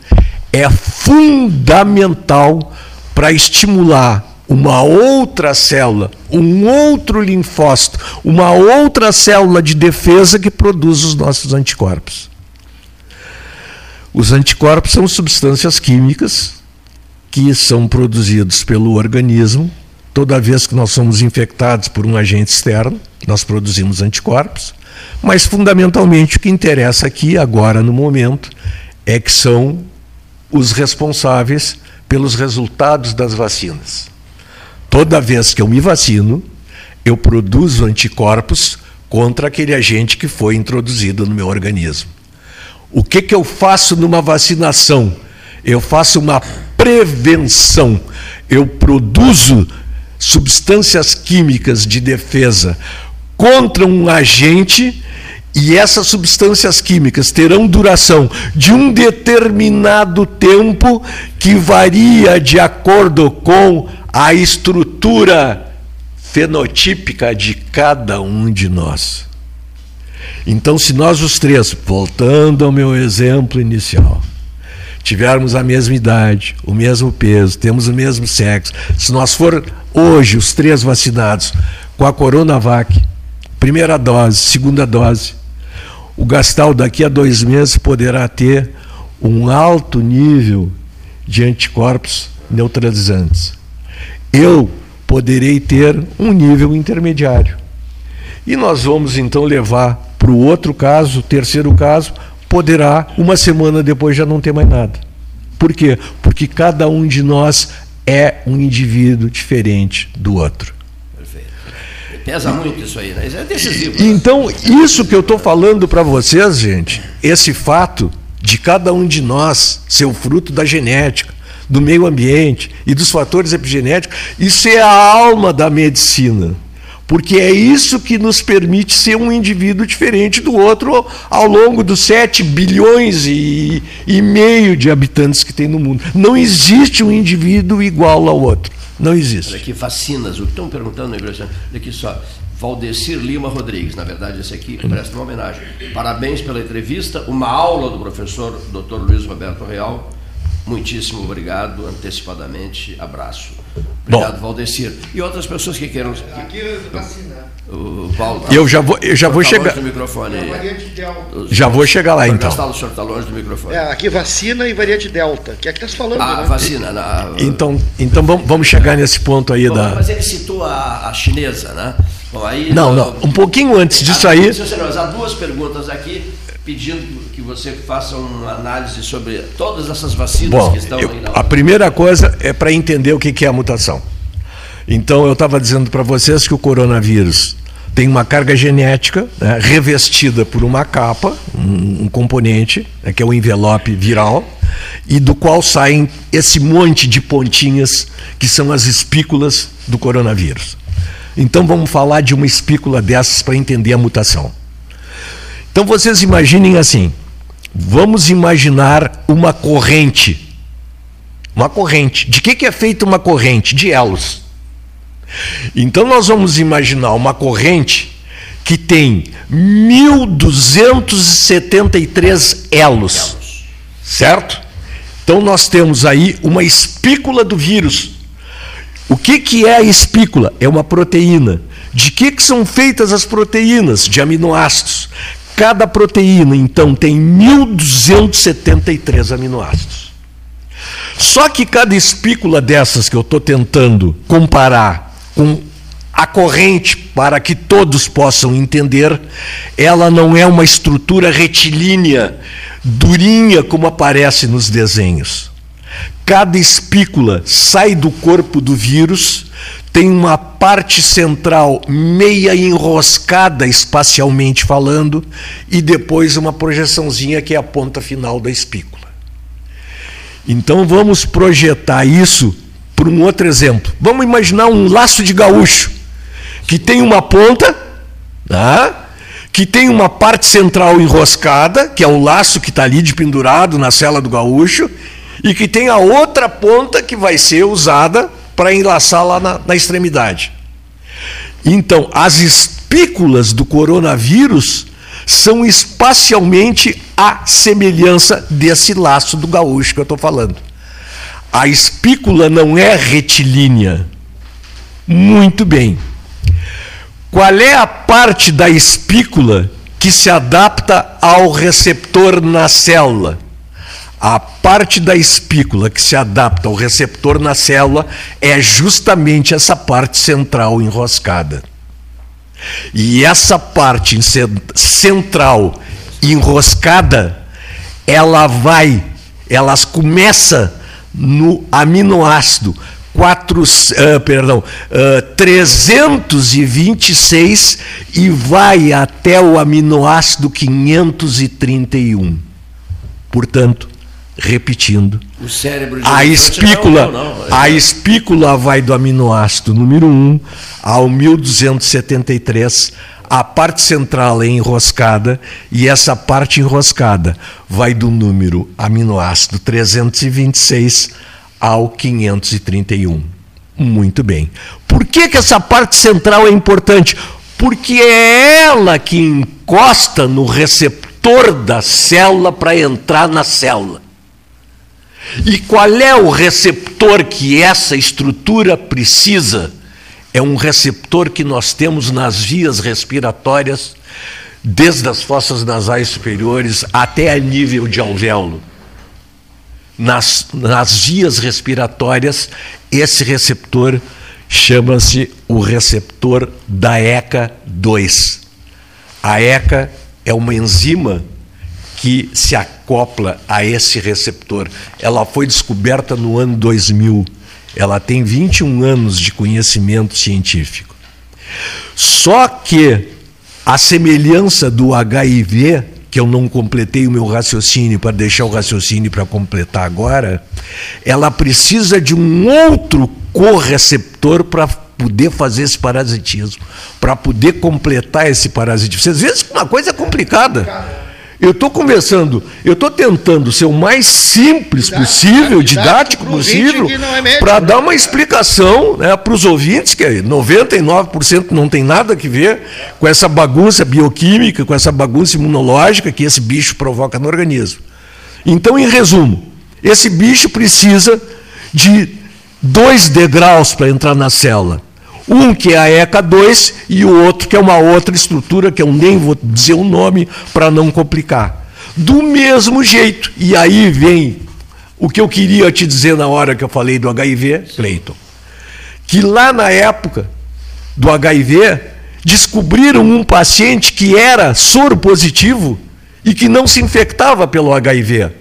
é fundamental para estimular uma outra célula, um outro linfócito, uma outra célula de defesa que produz os nossos anticorpos. Os anticorpos são substâncias químicas que são produzidos pelo organismo toda vez que nós somos infectados por um agente externo, nós produzimos anticorpos, mas fundamentalmente o que interessa aqui, agora no momento, é que são os responsáveis pelos resultados das vacinas. Toda vez que eu me vacino, eu produzo anticorpos contra aquele agente que foi introduzido no meu organismo. O que, que eu faço numa vacinação? Eu faço uma prevenção. Eu produzo substâncias químicas de defesa contra um agente e essas substâncias químicas terão duração de um determinado tempo que varia de acordo com a estrutura fenotípica de cada um de nós. Então, se nós os três, voltando ao meu exemplo inicial, tivermos a mesma idade, o mesmo peso, temos o mesmo sexo, se nós for hoje os três vacinados com a Coronavac, primeira dose, segunda dose, o Gastal daqui a dois meses poderá ter um alto nível de anticorpos neutralizantes. Eu poderei ter um nível intermediário. E nós vamos então levar para o outro caso, o terceiro caso, poderá, uma semana depois, já não ter mais nada. Por quê? Porque cada um de nós é um indivíduo diferente do outro. Pesa muito isso aí, né? Isso é decisivo. Né? Então, isso que eu estou falando para vocês, gente, esse fato de cada um de nós ser o fruto da genética, do meio ambiente e dos fatores epigenéticos, isso é a alma da medicina. Porque é isso que nos permite ser um indivíduo diferente do outro ao longo dos 7 bilhões e, e meio de habitantes que tem no mundo. Não existe um indivíduo igual ao outro. Não existe. Olha aqui, vacinas. O que estão perguntando, olha aqui só. Valdecir Lima Rodrigues, na verdade, esse aqui presta uma homenagem. Parabéns pela entrevista, uma aula do professor Dr. Luiz Roberto Real. Muitíssimo obrigado, antecipadamente, abraço. Obrigado, Bom. Valdecir. E outras pessoas que queiram. Aqui vacinar. O Paulo, eu já vou, eu já vou tá chegar. Do microfone. Já vou chegar lá então. o senhor está longe do microfone. É, aqui vacina e variante delta, que é que está se falando. Ah, né? vacina. Na... Então, então vamos, vamos chegar nesse ponto aí Bom, da. Mas ele citou a, a chinesa, né? Bom, aí, não, não, um pouquinho antes disso aí. Há duas perguntas aqui pedindo que você faça uma análise sobre todas essas vacinas Bom, que estão eu, aí na A primeira coisa é para entender o que é a mutação. Então, eu estava dizendo para vocês que o coronavírus tem uma carga genética né, revestida por uma capa, um, um componente, né, que é o envelope viral, e do qual saem esse monte de pontinhas que são as espículas do coronavírus. Então, vamos falar de uma espícula dessas para entender a mutação. Então vocês imaginem assim: vamos imaginar uma corrente. Uma corrente. De que, que é feita uma corrente? De elos. Então nós vamos imaginar uma corrente que tem 1273 elos. Certo? Então nós temos aí uma espícula do vírus. O que, que é a espícula? É uma proteína. De que, que são feitas as proteínas? De aminoácidos. Cada proteína, então, tem 1.273 aminoácidos. Só que cada espícula dessas que eu estou tentando comparar com a corrente, para que todos possam entender, ela não é uma estrutura retilínea, durinha como aparece nos desenhos. Cada espícula sai do corpo do vírus, tem uma parte central meia enroscada espacialmente falando e depois uma projeçãozinha que é a ponta final da espícula. Então vamos projetar isso por um outro exemplo. Vamos imaginar um laço de gaúcho que tem uma ponta, tá? que tem uma parte central enroscada, que é o laço que está ali de pendurado na cela do gaúcho, e que tem a outra ponta que vai ser usada para enlaçar lá na, na extremidade. Então, as espículas do coronavírus são espacialmente a semelhança desse laço do gaúcho que eu estou falando. A espícula não é retilínea. Muito bem. Qual é a parte da espícula que se adapta ao receptor na célula? A parte da espícula que se adapta ao receptor na célula é justamente essa parte central enroscada. E essa parte central enroscada, ela vai, elas começa no aminoácido 4, uh, perdão, uh, 326 e vai até o aminoácido 531. Portanto, repetindo, o cérebro a espícula, não, não, não. a espícula vai do aminoácido número 1 ao 1273 a parte central é enroscada e essa parte enroscada vai do número aminoácido 326 ao 531. Muito bem. Por que, que essa parte central é importante? Porque é ela que encosta no receptor da célula para entrar na célula. E qual é o receptor que essa estrutura precisa? É um receptor que nós temos nas vias respiratórias, desde as fossas nasais superiores até a nível de alvéolo nas, nas vias respiratórias, esse receptor chama-se o receptor da ECA2. A ECA é uma enzima que se acopla a esse receptor. Ela foi descoberta no ano 2000. Ela tem 21 anos de conhecimento científico. Só que a semelhança do HIV que eu não completei o meu raciocínio para deixar o raciocínio para completar agora, ela precisa de um outro correceptor para poder fazer esse parasitismo, para poder completar esse parasitismo. Vocês veem que uma coisa é complicada. Eu estou conversando, eu estou tentando ser o mais simples possível, didático, possível, é para dar uma explicação né, para os ouvintes, que 99% não tem nada a ver com essa bagunça bioquímica, com essa bagunça imunológica que esse bicho provoca no organismo. Então, em resumo, esse bicho precisa de dois degraus para entrar na célula. Um que é a ECA 2 e o outro que é uma outra estrutura, que eu nem vou dizer o nome para não complicar. Do mesmo jeito, e aí vem o que eu queria te dizer na hora que eu falei do HIV, Cleiton, que lá na época do HIV, descobriram um paciente que era soro positivo e que não se infectava pelo HIV.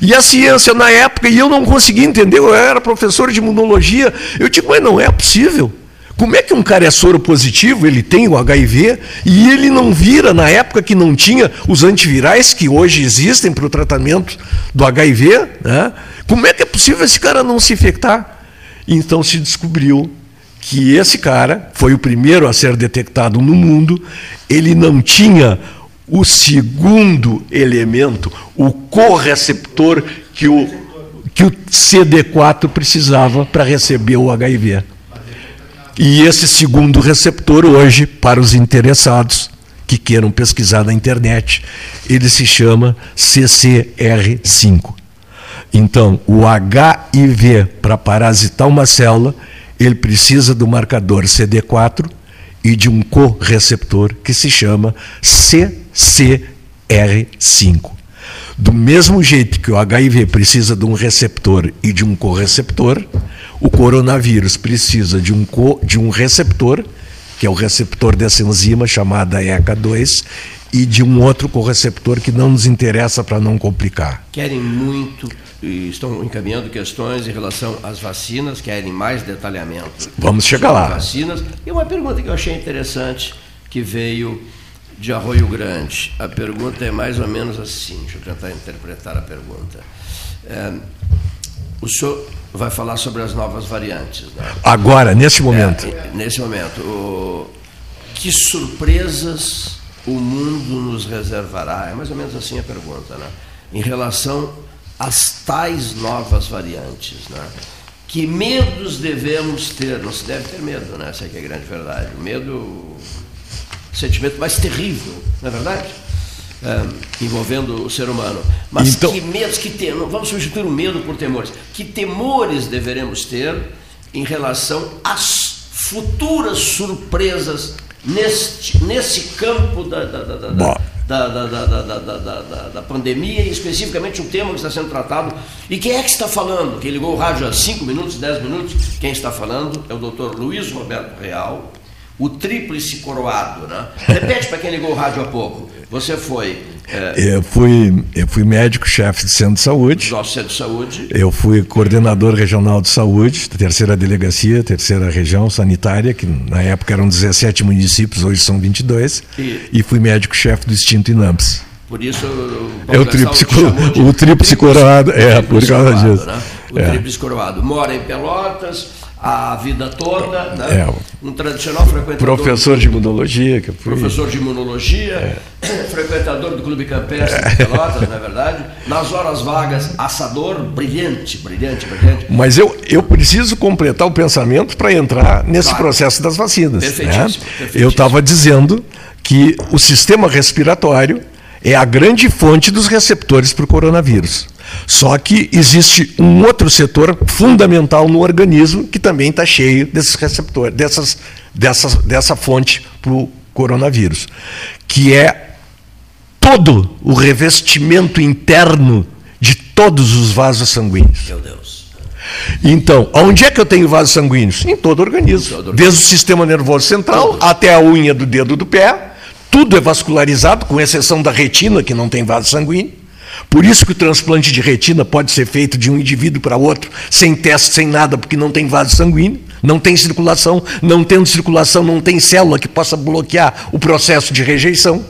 E a ciência na época, e eu não conseguia entender, eu era professor de imunologia, eu digo, mas não é possível. Como é que um cara é soro positivo, ele tem o HIV, e ele não vira, na época que não tinha os antivirais que hoje existem para o tratamento do HIV, né? como é que é possível esse cara não se infectar? Então se descobriu que esse cara foi o primeiro a ser detectado no mundo, ele não tinha o segundo elemento, o correceptor que o, que o CD4 precisava para receber o HIV. E esse segundo receptor, hoje, para os interessados que queiram pesquisar na internet, ele se chama CCR5. Então, o HIV, para parasitar uma célula, ele precisa do marcador CD4 e de um correceptor que se chama CCR5. Do mesmo jeito que o HIV precisa de um receptor e de um correceptor, O coronavírus precisa de um, co, de um receptor, que é o receptor dessa enzima chamada ECA2, e de um outro correceptor que não nos interessa para não complicar. Querem muito e estão encaminhando questões em relação às vacinas, querem mais detalhamento. Vamos chegar lá. Vacinas. E uma pergunta que eu achei interessante que veio de Arroio Grande. A pergunta é mais ou menos assim, deixa eu tentar interpretar a pergunta. É, o senhor vai falar sobre as novas variantes. Né? Agora, nesse momento. É, nesse momento. O, que surpresas o mundo nos reservará? É mais ou menos assim a pergunta, né? Em relação às tais novas variantes, né? Que medos devemos ter? Não se deve ter medo, né? Essa é, é a grande verdade. O medo sentimento mais terrível, não é verdade? É, envolvendo o ser humano. Mas então, que medos, que tem, vamos substituir o medo por temores. Que temores deveremos ter em relação às futuras surpresas neste, nesse campo da, da, da, da da, da, da, da, pandemia e especificamente o tema que está sendo tratado. E quem é que está falando? Quem ligou o rádio há 5 minutos, 10 minutos? Quem está falando é o doutor Luiz Roberto Real, o tríplice coroado, né? Repete para quem ligou o rádio há pouco. Você foi. É... Eu fui, eu fui médico-chefe de centro de saúde. Nosso centro de saúde. Eu fui coordenador regional de saúde, terceira delegacia, terceira região sanitária, que na época eram 17 municípios, hoje são 22. E, e fui médico-chefe do extinto Inampes. Por isso. É o tríplice, o tríplice coroado, é, por causa disso. Né? O é. tríplice coroado. Mora em Pelotas a vida toda, né? é, um tradicional frequentador. Professor de imunologia, que fui. Professor de imunologia, é. [COUGHS] frequentador do Clube Campestre de Pelotas, não é verdade? Nas horas vagas, assador, brilhante, brilhante, brilhante. Mas eu, eu preciso completar o pensamento para entrar nesse claro. processo das vacinas. Perfeitíssimo, né? perfeitíssimo. Eu estava dizendo que o sistema respiratório é a grande fonte dos receptores para o coronavírus. Só que existe um outro setor fundamental no organismo que também está cheio desses receptores, dessas, dessas, dessa fonte para o coronavírus, que é todo o revestimento interno de todos os vasos sanguíneos. Meu Deus. Então, onde é que eu tenho vasos sanguíneos? Em todo o organismo. Todo Desde o sistema nervoso central todo. até a unha do dedo do pé, tudo é vascularizado, com exceção da retina, que não tem vaso sanguíneo. Por isso que o transplante de retina pode ser feito de um indivíduo para outro, sem teste, sem nada, porque não tem vaso sanguíneo, não tem circulação, não tendo circulação, não tem célula que possa bloquear o processo de rejeição.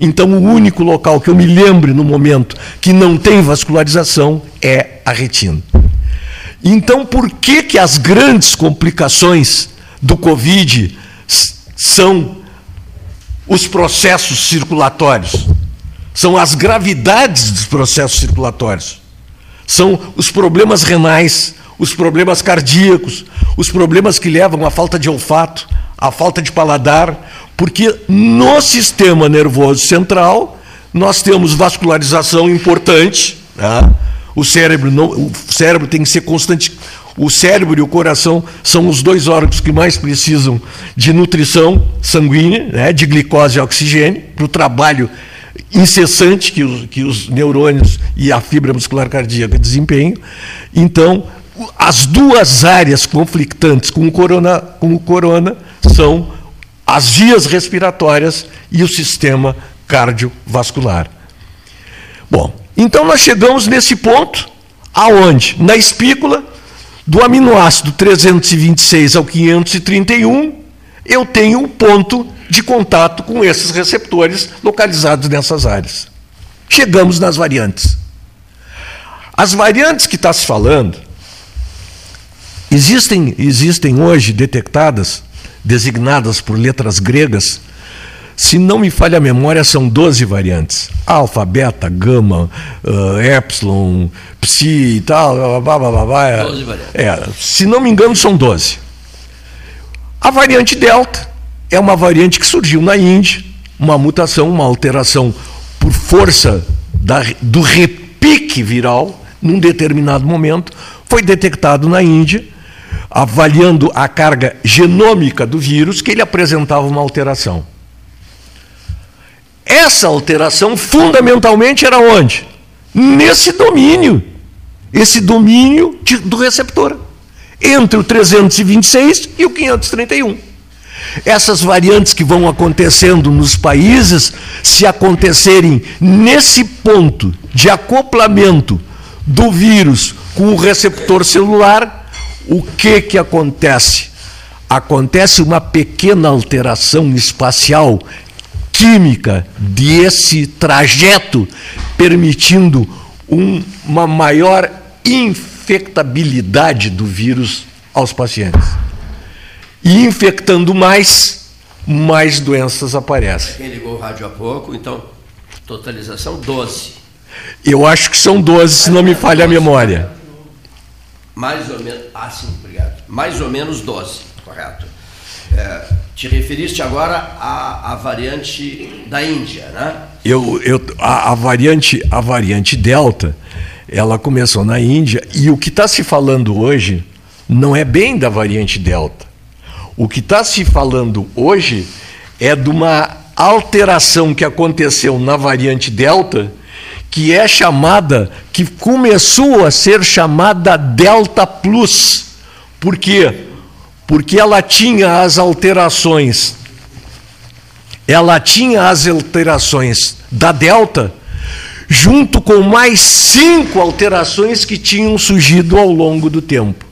Então, o único local que eu me lembre no momento que não tem vascularização é a retina. Então, por que, que as grandes complicações do Covid são os processos circulatórios? São as gravidades dos processos circulatórios, são os problemas renais, os problemas cardíacos, os problemas que levam à falta de olfato, à falta de paladar, porque no sistema nervoso central nós temos vascularização importante, né? o cérebro não, o cérebro tem que ser constante. O cérebro e o coração são os dois órgãos que mais precisam de nutrição sanguínea, né, de glicose e oxigênio, para o trabalho incessante que os, que os neurônios e a fibra muscular cardíaca desempenham. Então, as duas áreas conflitantes com o corona, com o corona são as vias respiratórias e o sistema cardiovascular. Bom, então nós chegamos nesse ponto aonde? Na espícula do aminoácido 326 ao 531, eu tenho um ponto de contato com esses receptores localizados nessas áreas. Chegamos nas variantes. As variantes que está se falando, existem, existem hoje detectadas, designadas por letras gregas, se não me falha a memória, são 12 variantes. Alfa, beta, gama, uh, epsilon, psi e tal. Blá, blá, blá, blá. 12 variantes. É, se não me engano, são 12. A variante delta é uma variante que surgiu na Índia, uma mutação, uma alteração por força da, do repique viral, num determinado momento, foi detectado na Índia, avaliando a carga genômica do vírus, que ele apresentava uma alteração. Essa alteração, fundamentalmente, era onde? Nesse domínio. Esse domínio de, do receptor. Entre o 326 e o 531. Essas variantes que vão acontecendo nos países, se acontecerem nesse ponto de acoplamento do vírus com o receptor celular, o que que acontece? Acontece uma pequena alteração espacial química desse trajeto, permitindo um, uma maior infectabilidade do vírus aos pacientes. E infectando mais, mais doenças aparecem. Quem ligou o rádio há pouco, então, totalização 12. Eu acho que são 12, se não me falha a memória. Mais ou menos. Ah, sim, obrigado. Mais ou menos 12, correto. É, te referiste agora à, à, variante da Índia, né? Eu, eu, a, a, variante, a variante Delta, ela começou na Índia e o que está se falando hoje não é bem da variante Delta. O que está se falando hoje é de uma alteração que aconteceu na variante Delta, que é chamada, que começou a ser chamada Delta Plus. Por quê? Porque ela tinha as alterações, ela tinha as alterações da Delta, junto com mais cinco alterações que tinham surgido ao longo do tempo.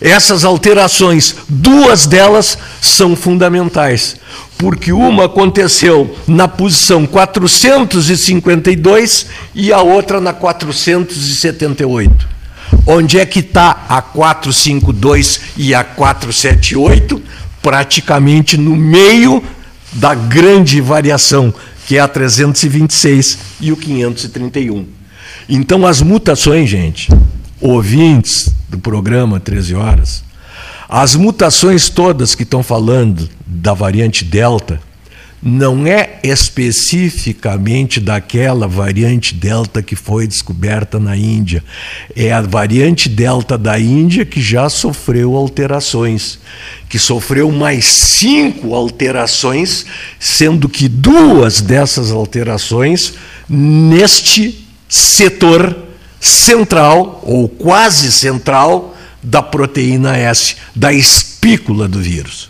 Essas alterações, duas delas são fundamentais, porque uma aconteceu na posição 452 e a outra na 478. Onde é que está a 452 e a 478? Praticamente no meio da grande variação, que é a 326 e o 531. Então, as mutações, gente, ouvintes do programa 13 Horas, as mutações todas que estão falando da variante Delta não é especificamente daquela variante Delta que foi descoberta na Índia. É a variante Delta da Índia que já sofreu alterações, que sofreu mais cinco alterações, sendo que duas dessas alterações neste setor central, ou quase central, da proteína S, da espícula do vírus.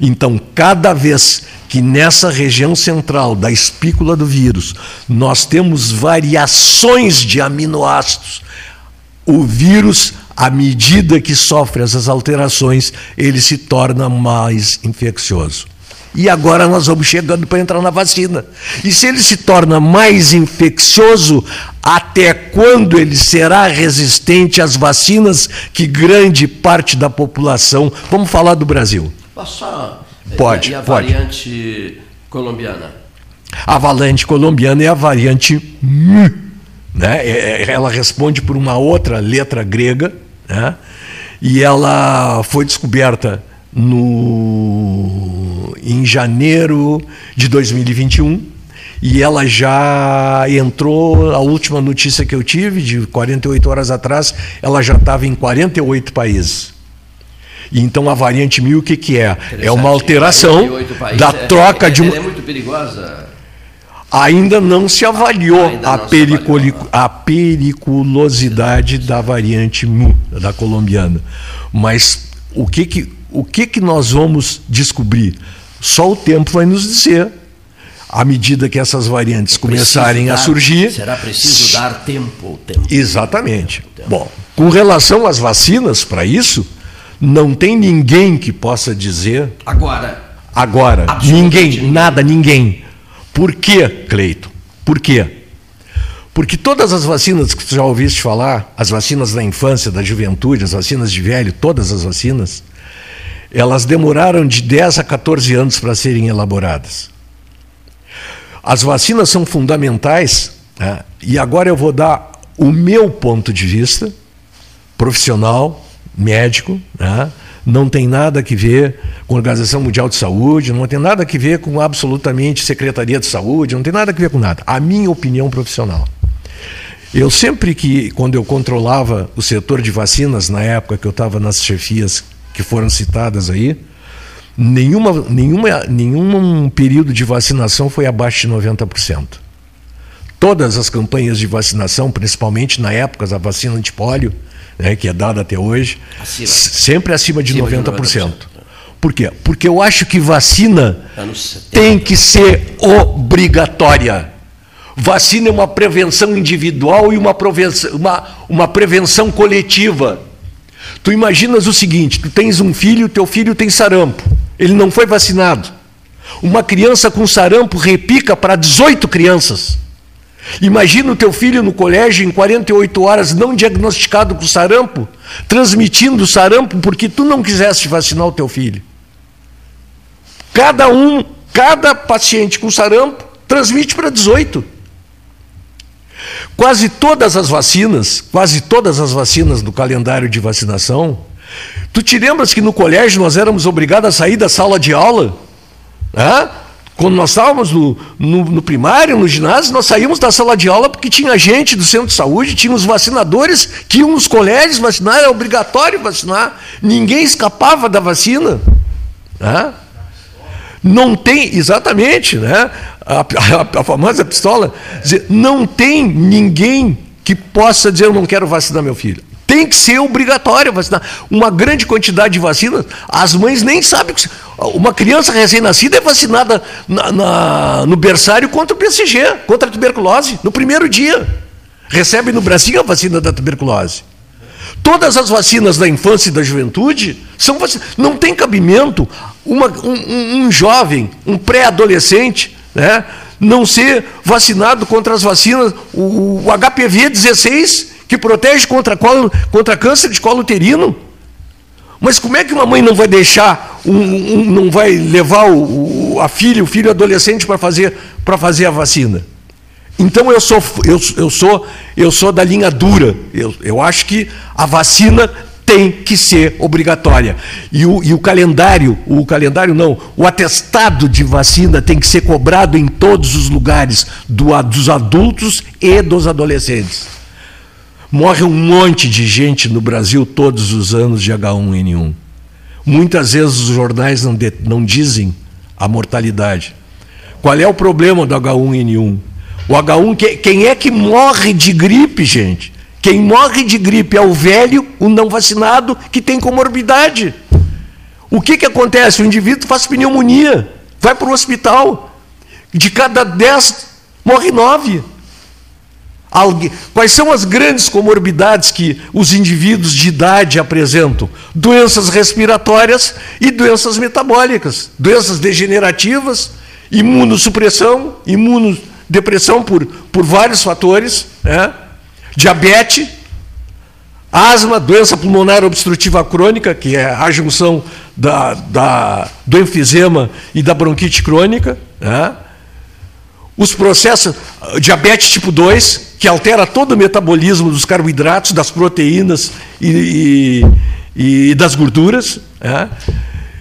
Então, cada vez que nessa região central da espícula do vírus nós temos variações de aminoácidos, o vírus, à medida que sofre essas alterações, ele se torna mais infeccioso. E agora nós vamos chegando para entrar na vacina. E se ele se torna mais infeccioso, até quando ele será resistente às vacinas que grande parte da população. Vamos falar do Brasil. Posso Pode. E a pode. variante colombiana? A variante colombiana é a variante M. Né? É, é, ela responde por uma outra letra grega, né? e ela foi descoberta no, em janeiro de 2021 e ela já entrou, a última notícia que eu tive, de 48 horas atrás, ela já estava em 48 países. E então a variante mil, o que, que é? É uma alteração da é, troca é, de. Ela é muito perigosa. Ainda não se avaliou Ah, a, não avaliou. a periculosidade da variante mu, da colombiana. Mas o que, que, o que, que nós vamos descobrir? Só o tempo vai nos dizer. À medida que essas variantes começarem Preciso a dar- surgir. Será preciso dar tempo ao tempo. Exatamente. Bom, com relação às vacinas, para isso, não tem ninguém que possa dizer Agora, agora, ninguém. nada, ninguém. Por quê, Cleito? Por quê? Porque todas as vacinas que tu já ouviste falar, as vacinas da infância, da juventude, as vacinas de velho, todas as vacinas, elas demoraram de 10 a 14 anos para serem elaboradas. As vacinas são fundamentais, né? e agora eu vou dar o meu ponto de vista profissional, médico, né? não tem nada que ver com a Organização Mundial de Saúde, não tem nada que ver com absolutamente Secretaria de Saúde, não tem nada que ver com nada. A minha opinião profissional. Eu sempre que, quando eu controlava o setor de vacinas, na época que eu estava nas chefias que foram citadas aí, nenhuma, nenhuma, nenhum período de vacinação foi abaixo de 90%. todas as campanhas de vacinação, principalmente na época da vacina antipólio, né, que é dada até hoje, acima. sempre acima de acima 90%. De 90%. Por quê? Porque eu acho que vacina tem que ser obrigatória. Vacina é uma prevenção individual e uma prevenção, uma, uma prevenção coletiva. Tu imaginas o seguinte: tu tens um filho, teu filho tem sarampo, ele não foi vacinado. Uma criança com sarampo repica para 18 crianças. Imagina o teu filho no colégio em 48 horas não diagnosticado com sarampo, transmitindo sarampo porque tu não quiseste vacinar o teu filho. Cada um, cada paciente com sarampo transmite para 18. Quase todas as vacinas, quase todas as vacinas do calendário de vacinação, tu te lembras que no colégio nós éramos obrigados a sair da sala de aula? Né? Quando nós estávamos no, no, no, primário, no ginásio, nós saímos da sala de aula porque tinha gente do centro de saúde, tinha os vacinadores que iam nos colégios vacinar, era obrigatório vacinar. Ninguém escapava da vacina. Né? Não tem, exatamente, né? a, a, a famosa pistola, não tem ninguém que possa dizer eu não quero vacinar meu filho. Tem que ser obrigatório vacinar. Uma grande quantidade de vacinas, as mães nem sabem. Que... Uma criança recém-nascida é vacinada na, na, no berçário contra o BCG, contra a tuberculose, no primeiro dia. Recebe no Brasil a vacina da tuberculose. Todas as vacinas da infância e da juventude são vacinas. Não tem cabimento uma, um, um jovem, um pré-adolescente, né, não ser vacinado contra as vacinas, o, o HPV 16, que protege contra, colo, contra câncer de colo uterino. Mas como é que uma mãe não vai deixar, um, um, não vai levar o, o, a filha, o filho adolescente para fazer, fazer a vacina? Então eu sou, eu, eu, sou, eu sou da linha dura. Eu, eu acho que a vacina tem que ser obrigatória. E o, e o calendário, o calendário não, o atestado de vacina tem que ser cobrado em todos os lugares, do, dos adultos e dos adolescentes. Morre um monte de gente no Brasil todos os anos de H1N1. Muitas vezes os jornais não, de, não dizem a mortalidade. Qual é o problema do H1N1? O H1, quem é que morre de gripe, gente? Quem morre de gripe é o velho, o não vacinado, que tem comorbidade. O que, que acontece? O indivíduo faz pneumonia, vai para o hospital. De cada dez, morre nove. Quais são as grandes comorbidades que os indivíduos de idade apresentam? Doenças respiratórias e doenças metabólicas, doenças degenerativas, imunossupressão, imunodepressão por, por vários fatores. Né? diabetes, asma, doença pulmonar obstrutiva crônica, que é a junção da, da, do enfisema e da bronquite crônica, né? Os processos, diabetes tipo 2, que altera todo o metabolismo dos carboidratos, das proteínas e, e, e das gorduras. Né?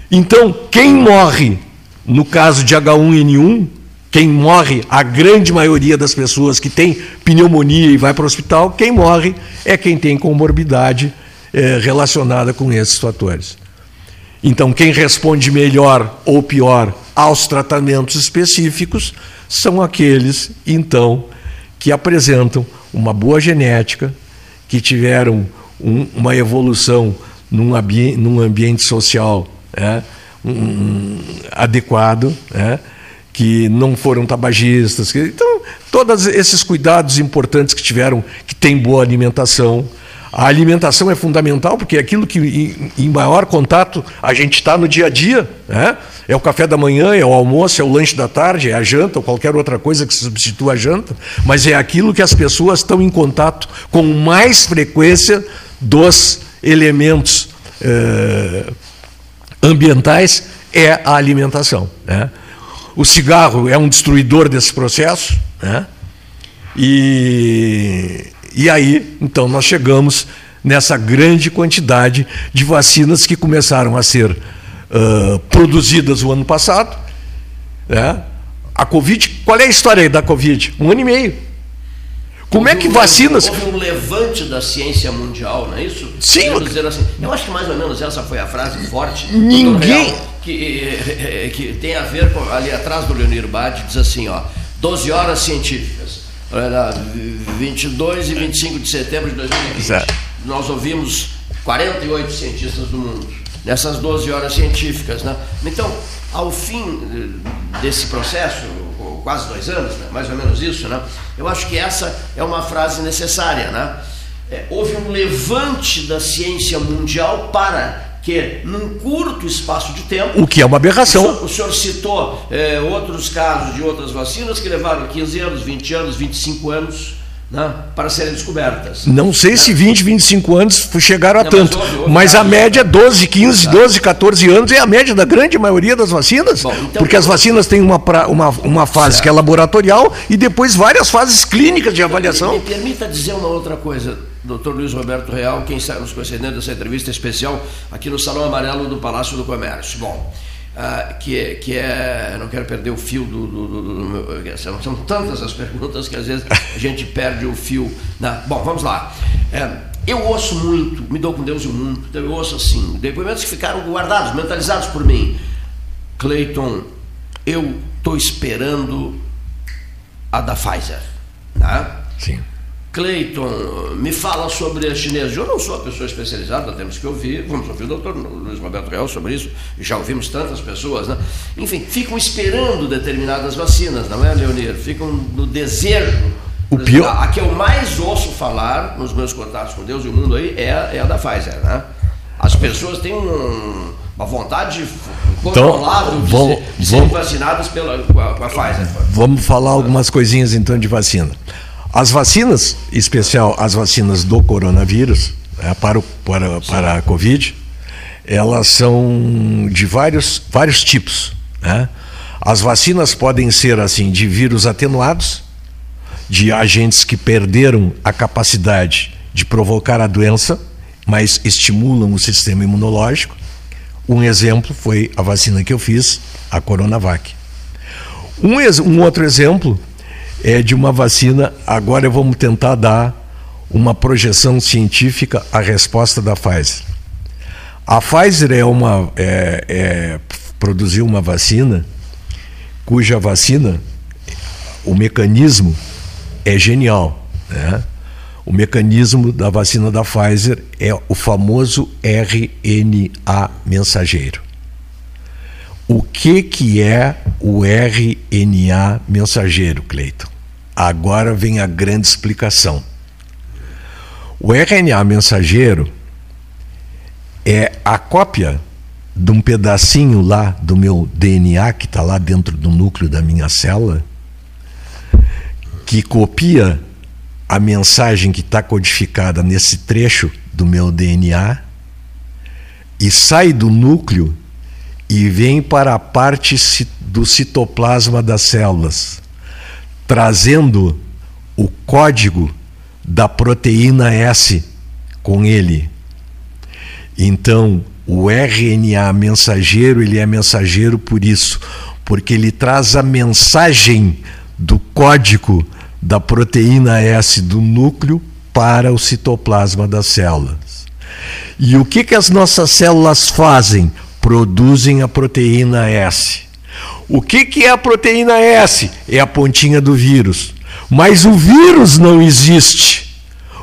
Então, quem morre no caso de H1N1 quem morre, a grande maioria das pessoas que tem pneumonia e vai para o hospital, quem morre é quem tem comorbidade é, relacionada com esses fatores. Então, quem responde melhor ou pior aos tratamentos específicos são aqueles, então, que apresentam uma boa genética, que tiveram um, uma evolução num, num ambiente social é, um, adequado, é, que não foram tabagistas. Que, então, todos esses cuidados importantes que tiveram, que tem boa alimentação. A alimentação é fundamental, porque é aquilo que em, em maior contato a gente está no dia a dia. Né? É o café da manhã, é o almoço, é o lanche da tarde, é a janta ou qualquer outra coisa que substitua a janta, mas é aquilo que as pessoas estão em contato com mais frequência dos elementos eh, ambientais é a alimentação. Né? O cigarro é um destruidor desse processo, né? E, e aí, então, nós chegamos nessa grande quantidade de vacinas que começaram a ser uh, produzidas o ano passado. Né? A Covid, qual é a história aí da Covid? Um ano e meio. Como é houve é que vacinas. Houve um levante da ciência mundial, não é isso? Sim. Assim, eu acho que mais ou menos essa foi a frase forte. Ninguém que, eh, que tem a ver com ali atrás do Leonir Bade, diz assim, ó, 12 horas científicas. 22 e 25 de setembro de 2020. Nós ouvimos 48 cientistas do mundo, nessas 12 horas científicas. Né? Então, ao fim eh, desse processo, quase dois anos, né? mais ou menos isso, né? eu acho que essa é uma frase necessária. Né? É, houve um levante da ciência mundial para que, num curto espaço de tempo. O que é uma aberração. O senhor, o senhor citou é, outros casos de outras vacinas que levaram 15 anos, 20 anos, 25 anos né, para serem descobertas. Não sei né? se 20, 25 anos chegaram a Não, tanto, mas, mas a média é 12, 15, 12, 14 anos é a média da grande maioria das vacinas, Bom, então, porque as vacinas têm uma, uma, uma fase certo. que é laboratorial e depois várias fases clínicas de avaliação. Me, me permita dizer uma outra coisa, doutor Luiz Roberto Real, quem está nos concedendo essa entrevista especial aqui no Salão Amarelo do Palácio do Comércio. Bom, ah, que, é, que é. Não quero perder o fio do. do, do, do meu, são, são, tantas as [LAUGHS] perguntas que às vezes a gente perde o fio. Na, bom, vamos lá. É, eu ouço muito, me dou com Deus e o mundo, então eu ouço assim, depoimentos que ficaram guardados, mentalizados por mim. Cleiton, eu estou esperando a da Pfizer. Né? Sim. Cleiton, me fala sobre a chinesa. Eu não sou a pessoa especializada, temos que ouvir. Vamos ouvir o doutor Luiz Roberto Real sobre isso. Já ouvimos tantas pessoas, né? Enfim, ficam esperando determinadas vacinas, não é, Leonir? Ficam no desejo. O pior... A, que eu mais ouço falar nos meus contatos com Deus e o mundo aí é, a, é a da Pfizer, né? As pessoas têm um, uma vontade controlável então, vamos, de, ser, de serem vacinadas pela, com a, com a Pfizer. Vamos falar algumas coisinhas então de vacina. As vacinas, em especial as vacinas do coronavírus, né, para, o, para, para a Covid, elas são de vários, vários tipos. Né? As vacinas podem ser assim de vírus atenuados, de agentes que perderam a capacidade de provocar a doença, mas estimulam o sistema imunológico. Um exemplo foi a vacina que eu fiz, a Coronavac. Um, um outro exemplo é de uma vacina. Agora vamos tentar dar uma projeção científica à resposta da Pfizer. A Pfizer é uma é, é, produziu uma vacina cuja vacina o mecanismo é genial, né? O mecanismo da vacina da Pfizer é o famoso RNA mensageiro. O que, que é o RNA mensageiro, Cleiton? Agora vem a grande explicação. O RNA mensageiro é a cópia de um pedacinho lá do meu DNA que está lá dentro do núcleo da minha célula, que copia a mensagem que está codificada nesse trecho do meu DNA e sai do núcleo e vem para a parte do citoplasma das células, trazendo o código da proteína S com ele. Então, o RNA mensageiro, ele é mensageiro por isso, porque ele traz a mensagem do código da proteína S do núcleo para o citoplasma das células. E o que, que as nossas células fazem? Produzem a proteína S. O que, que é a proteína S? É a pontinha do vírus. Mas o vírus não existe.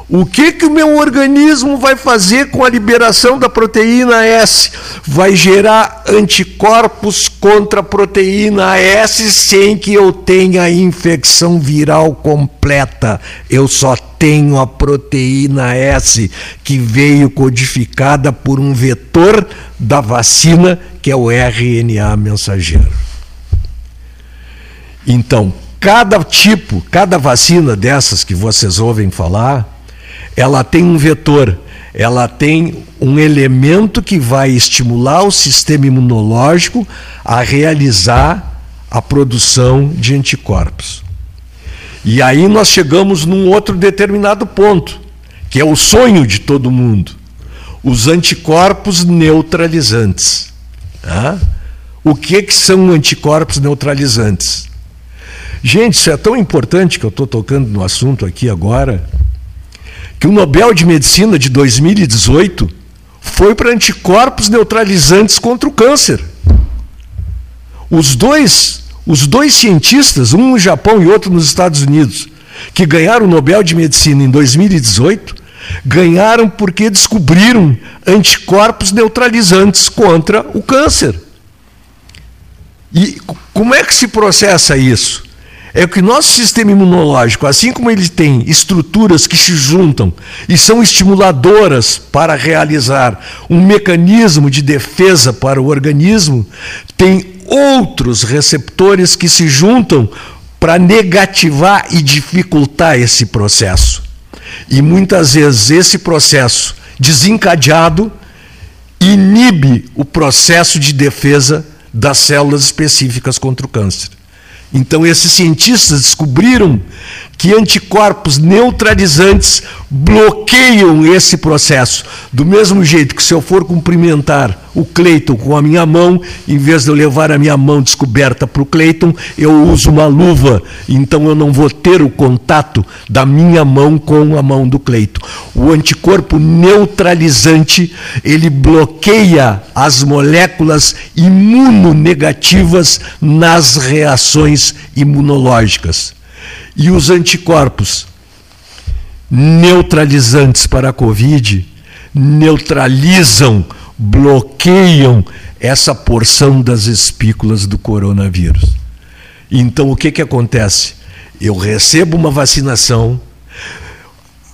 O que, que o meu organismo vai fazer com a liberação da proteína S? Vai gerar anticorpos contra a proteína S sem que eu tenha infecção viral completa. Eu só tenho a proteína S que veio codificada por um vetor da vacina, que é o RNA mensageiro. Então, cada tipo, cada vacina dessas que vocês ouvem falar, ela tem um vetor, ela tem um elemento que vai estimular o sistema imunológico a realizar a produção de anticorpos. E aí nós chegamos num outro determinado ponto, que é o sonho de todo mundo os anticorpos neutralizantes. O que, que são anticorpos neutralizantes? Gente, isso é tão importante que eu estou tocando no assunto aqui agora, que o Nobel de Medicina de 2018 foi para anticorpos neutralizantes contra o câncer. Os dois, os dois cientistas, um no Japão e outro nos Estados Unidos, que ganharam o Nobel de Medicina em 2018 ganharam porque descobriram anticorpos neutralizantes contra o câncer. E como é que se processa isso? É que nosso sistema imunológico, assim como ele tem estruturas que se juntam e são estimuladoras para realizar um mecanismo de defesa para o organismo, tem outros receptores que se juntam para negativar e dificultar esse processo. E muitas vezes esse processo desencadeado inibe o processo de defesa das células específicas contra o câncer. Então, esses cientistas descobriram que anticorpos neutralizantes bloqueiam esse processo. Do mesmo jeito que se eu for cumprimentar o Cleiton com a minha mão, em vez de eu levar a minha mão descoberta para o Cleiton, eu uso uma luva, então eu não vou ter o contato da minha mão com a mão do Cleiton. O anticorpo neutralizante, ele bloqueia as moléculas imunonegativas nas reações imunológicas. E os anticorpos neutralizantes para a Covid neutralizam, bloqueiam essa porção das espículas do coronavírus. Então o que, que acontece? Eu recebo uma vacinação,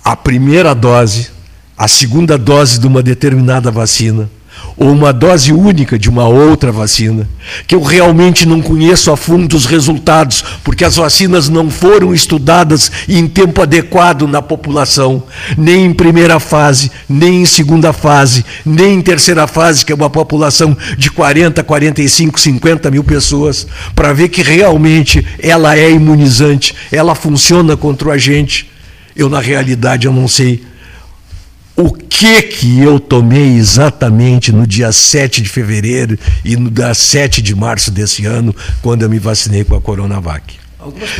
a primeira dose, a segunda dose de uma determinada vacina ou uma dose única de uma outra vacina, que eu realmente não conheço a fundo os resultados, porque as vacinas não foram estudadas em tempo adequado na população, nem em primeira fase, nem em segunda fase, nem em terceira fase, que é uma população de 40, 45, 50 mil pessoas, para ver que realmente ela é imunizante, ela funciona contra o agente. Eu, na realidade, eu não sei o que que eu tomei exatamente no dia 7 de fevereiro e no dia 7 de março desse ano, quando eu me vacinei com a Coronavac.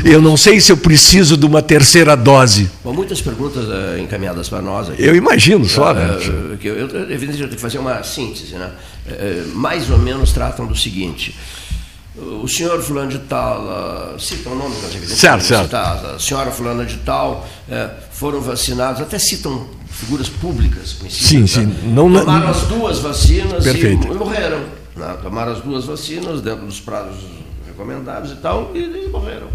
Eu não sei se eu preciso de uma terceira dose. Bom, muitas perguntas uh, encaminhadas para nós aqui. Eu imagino só, né? Uh, eu, eu, eu, eu tenho que fazer uma síntese, né? Uh, mais ou menos tratam do seguinte. O senhor fulano de tal, cita o nome das evidências. Certo, certo. A senhora fulana de tal foram vacinados, até citam figuras públicas conhecidas. Sim, sim. Né? Não, Tomaram as duas vacinas Perfeito. e morreram. Né? Tomaram as duas vacinas dentro dos prazos recomendados e tal, e, e morreram.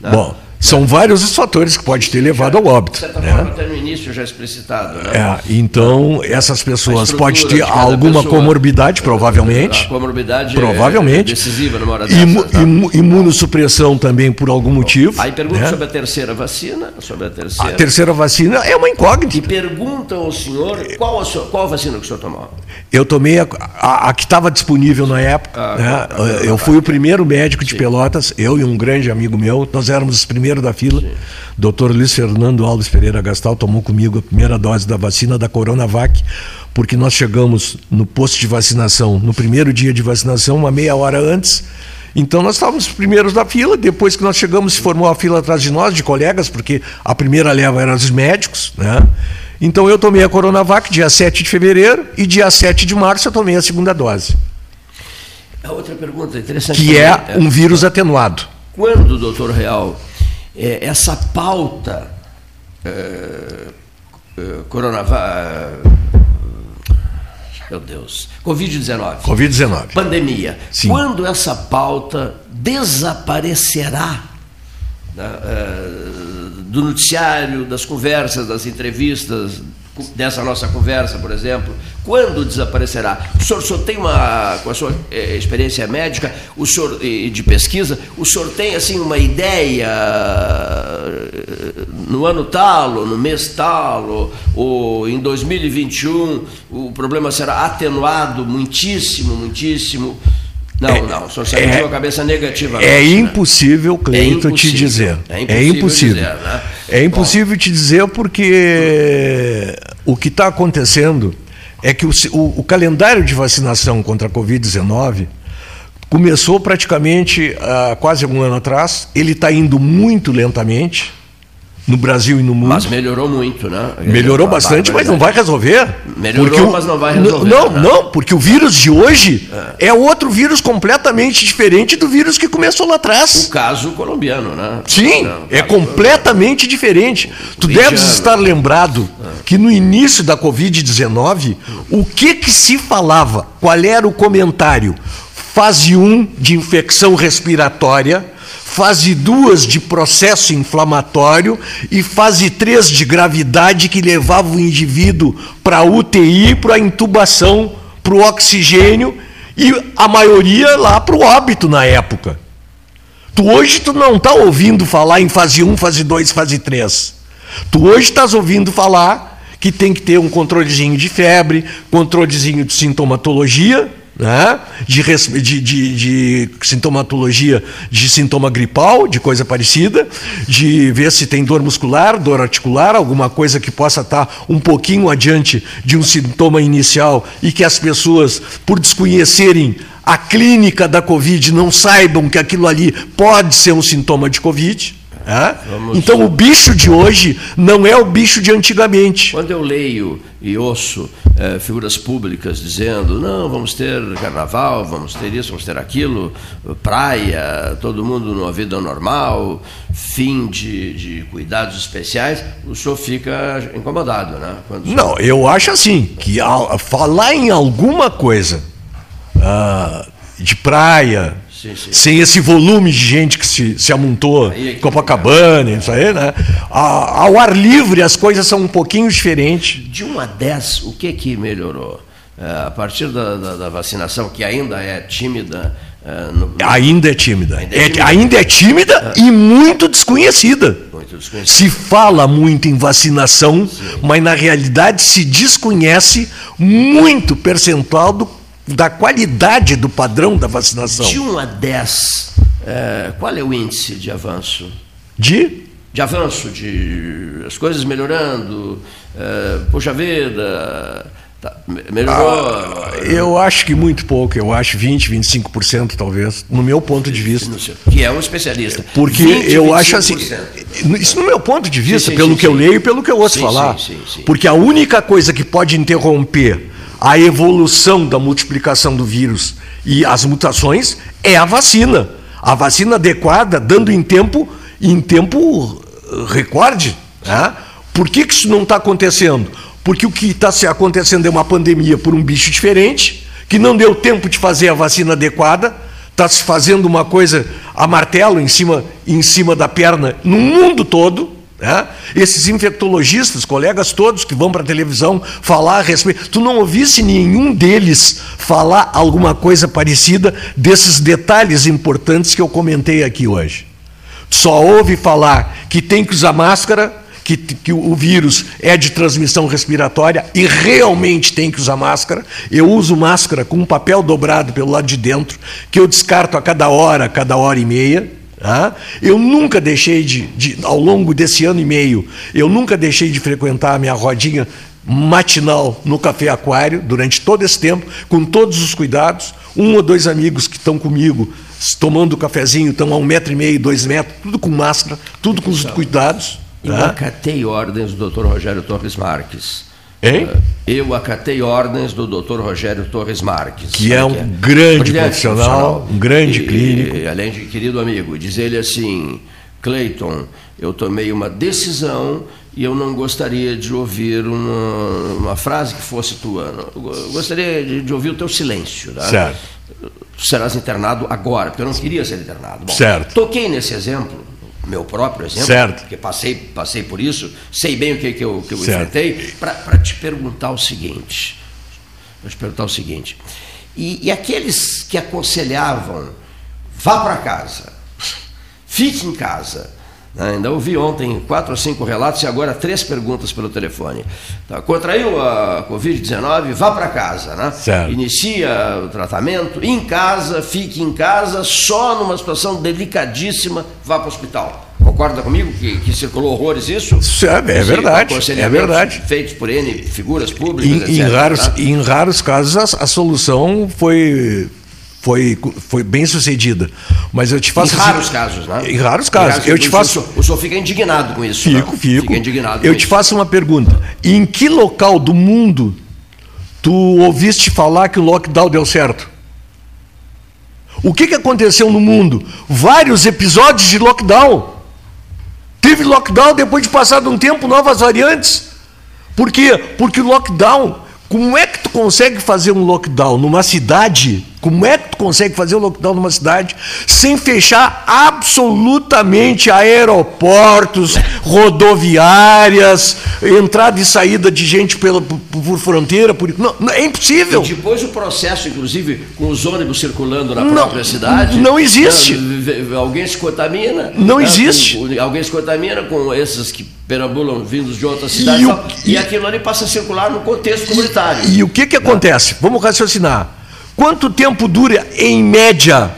Né? Bom, são vários os fatores que pode ter levado ao óbito. De certa né? forma, até no início já explicitado. Né? É, então, essas pessoas podem ter alguma pessoa, comorbidade, provavelmente. A comorbidade provavelmente. é decisiva numa hora. Imu, tá? imunossupressão também por algum motivo. Aí pergunta né? sobre a terceira vacina. Sobre a terceira. A terceira vacina é uma incógnita. E perguntam ao senhor qual a, sua, qual a vacina que o senhor tomou. Eu tomei a, a, a que estava disponível na época. Ah, né? tá, tá, eu fui o primeiro médico de Sim. Pelotas, eu e um grande amigo meu, nós éramos os primeiros da fila. Sim. Doutor Luiz Fernando Alves Pereira Gastal tomou comigo a primeira dose da vacina da Coronavac, porque nós chegamos no posto de vacinação, no primeiro dia de vacinação, uma meia hora antes. Então nós estávamos os primeiros da fila, depois que nós chegamos, se formou a fila atrás de nós, de colegas, porque a primeira leva era os médicos, né? Então eu tomei a Coronavac dia 7 de fevereiro e dia 7 de março eu tomei a segunda dose. A outra pergunta interessante. Que é, é um vírus atenuado. Quando, doutor Real, é, essa pauta é, é, Coronavac. Meu Deus. Covid-19. Covid-19. Pandemia. Sim. Quando essa pauta desaparecerá né, é, do noticiário, das conversas, das entrevistas, dessa nossa conversa, por exemplo, quando desaparecerá? O senhor só tem uma, com a sua eh, experiência médica, o senhor eh, de pesquisa, o senhor tem assim uma ideia eh, no ano tal, ou no mês tal, ou, ou em 2021 o problema será atenuado muitíssimo, muitíssimo. Não, é, não, o senhor sentiu é, a cabeça negativa. É nossa, impossível, né? Cleito, é te dizer. É impossível. É impossível, dizer, né? é impossível te dizer porque o que está acontecendo é que o, o, o, calendário de vacinação contra a Covid-19 começou praticamente há quase um ano atrás, ele está indo muito lentamente, no Brasil e no mundo. Mas melhorou muito, né? Melhorou bastante, mas não vai resolver. Melhorou, o, mas não vai resolver. Não, né? não, porque o vírus de hoje é. é. outro vírus completamente diferente do vírus que começou lá atrás. O caso colombiano, né? Sim, não, é completamente diferente. Tu deves estar lembrado é. que no início da Covid-19, o que que se falava? Qual era o comentário? Fase 1 de infecção respiratória fase 2 de processo inflamatório e fase 3 de gravidade que levava o indivíduo para a UTI, para a intubação, para o oxigênio e a maioria lá para o óbito na época. Tu hoje tu não está ouvindo falar em fase 1, fase 2, fase 3. Tu hoje estás ouvindo falar que tem que ter um controlezinho de febre, controlezinho de sintomatologia, né? de, de, de, de, sintomatologia de sintoma gripal, de coisa parecida, de ver se tem dor muscular, dor articular, alguma coisa que possa estar um pouquinho adiante de um sintoma inicial e que as pessoas, por desconhecerem a clínica da Covid, não saibam que aquilo ali pode ser um sintoma de Covid. É? Então o bicho de hoje não é o bicho de antigamente. Quando eu leio e ouço é, figuras públicas dizendo não, vamos ter carnaval, vamos ter isso, vamos ter aquilo, praia, todo mundo numa vida normal, fim de, de cuidados especiais, o senhor fica incomodado, né? Não, eu acho assim, que falar em alguma coisa uh, de praia, Sim, sim. Sem esse volume de gente que se, se amontou em Copacabana, isso aí, né? A, ao ar livre as coisas são um pouquinho diferentes. De 1 a 10, o que que melhorou? É, a partir da, da, da, vacinação, que ainda é tímida. É, no... Ainda é tímida. Ainda é, é tímida, é, ainda é tímida e muito desconhecida. muito desconhecida. Se fala muito em vacinação, Sim. mas na realidade se desconhece muito percentual do da qualidade do padrão da vacinação. De 1 a 10, é, qual é o índice de avanço? De? De avanço, de as coisas melhorando, é, puxa vida, tá, melhorou. Ah, eu acho que muito pouco, eu acho 20, 25% talvez, no meu ponto de vista. Que é um especialista. Porque 20, eu 25%. acho assim, isso no meu ponto de vista, sim, sim, pelo sim, que eu leio e pelo que eu ouço falar. Porque a única coisa que pode interromper a evolução da multiplicação do vírus e as mutações é a vacina. A vacina adequada, dando em tempo, em tempo eh, recorde. Né? Por que, que isso não está acontecendo? Porque o que está acontecendo é uma pandemia por um bicho diferente, que não deu tempo de fazer a vacina adequada, está se fazendo uma coisa a martelo em cima, em cima da perna no mundo todo. Né? Esses infectologistas, colegas todos que vão para a televisão falar a respeito, tu não ouvisse nenhum deles falar alguma coisa parecida desses detalhes importantes que eu comentei aqui hoje. Tu só ouve falar que tem que usar máscara, que, que o vírus é de transmissão respiratória e realmente tem que usar máscara. Eu uso máscara com um papel dobrado pelo lado de dentro, que eu descarto a cada hora, cada hora e meia. Ah, eu nunca deixei de, de, ao longo desse ano e meio, eu nunca deixei de frequentar a minha rodinha matinal no Café Aquário, durante todo esse tempo, com todos os cuidados. Um ou dois amigos que estão comigo, tomando cafezinho, estão a um metro e meio, dois metros, tudo com máscara, tudo com os cuidados. Eu tá? acatei ordens do Dr. Rogério Torres Marques Hein? Eu acatei ordens do Dr. Rogério Torres Marques. Que é um que é? grande profissional, um grande e, clínico. E, além de querido amigo, diz ele assim: Cleiton, eu tomei uma decisão e eu não gostaria de ouvir uma, uma frase que fosse tua. Eu gostaria de, de ouvir o teu silêncio. Tá? Certo. Serás internado agora, porque eu não queria ser internado. Bom, certo. Toquei nesse exemplo meu próprio exemplo, certo. porque passei, passei por isso, sei bem o que, que eu, que eu enfrentei, para te perguntar o seguinte. Para te perguntar o seguinte. E, e aqueles que aconselhavam, vá para casa, fique em casa? Ainda ouvi ontem quatro ou cinco relatos e agora três perguntas pelo telefone. Tá, contraiu a Covid-19, vá para casa, né? Certo. Inicia o tratamento em casa, fique em casa, só numa situação delicadíssima, vá para o hospital. Concorda comigo que, que circulou horrores isso? É, é verdade. É verdade. Feitos por N figuras públicas. Em, etc, em raros, tá? em raros casos a, a solução foi foi, foi bem sucedida. Mas eu te faço. Em raros casos, né? Em raros casos. Em raros, eu te faço. O senhor fica indignado com isso. Fico, né? fico. Fica indignado. Eu te isso. faço uma pergunta. Em que local do mundo tu ouviste falar que o lockdown deu certo? O que, que aconteceu no mundo? Vários episódios de lockdown. Teve lockdown depois de passado um tempo, novas variantes. Por quê? Porque o lockdown como é que tu consegue fazer um lockdown numa cidade? Como é que tu consegue fazer um lockdown numa cidade sem fechar absolutamente aeroportos, rodoviárias, entrada e saída de gente pela, por, por fronteira? Por, não, não, é impossível. E depois o processo, inclusive, com os ônibus circulando na não, própria cidade. Não existe. Alguém se contamina. Não né, existe. Alguém se contamina com esses que perambulam vindos de outras cidades, e, o, e, e, aquilo ali passa a circular no contexto comunitário. E, e o que, que acontece? Vamos raciocinar. Quanto tempo dura, em média,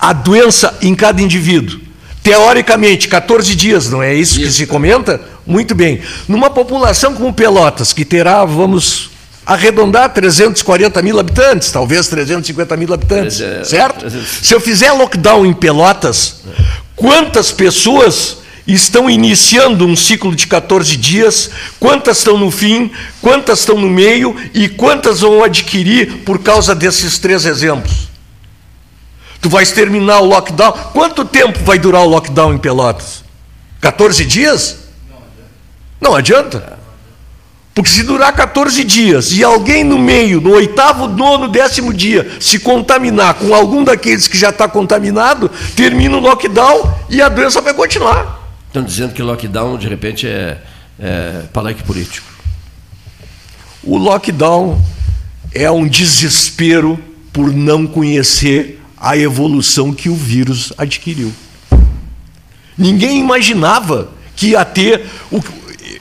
a doença em cada indivíduo? Teoricamente, 14 dias, não é isso, isso. que se comenta? Muito bem. Numa população como Pelotas, que terá, vamos arredondar, 340 mil habitantes, talvez 350 mil habitantes, certo? Se eu fizer lockdown em Pelotas, quantas pessoas estão iniciando um ciclo de 14 dias, quantas estão no fim, quantas estão no meio e quantas vão adquirir por causa desses três exemplos. Tu vais terminar o lockdown. Quanto tempo vai durar o lockdown em Pelotas? 14 dias? Não adianta. Porque se durar 14 dias e alguém no meio, no oitavo, nono, décimo dia, se contaminar com algum daqueles que já está contaminado, termina o lockdown e a doença vai continuar. Estão dizendo que lockdown, de repente, é, é palanque político. O lockdown é um desespero por não conhecer a evolução que o vírus adquiriu. Ninguém imaginava que ia ter. O,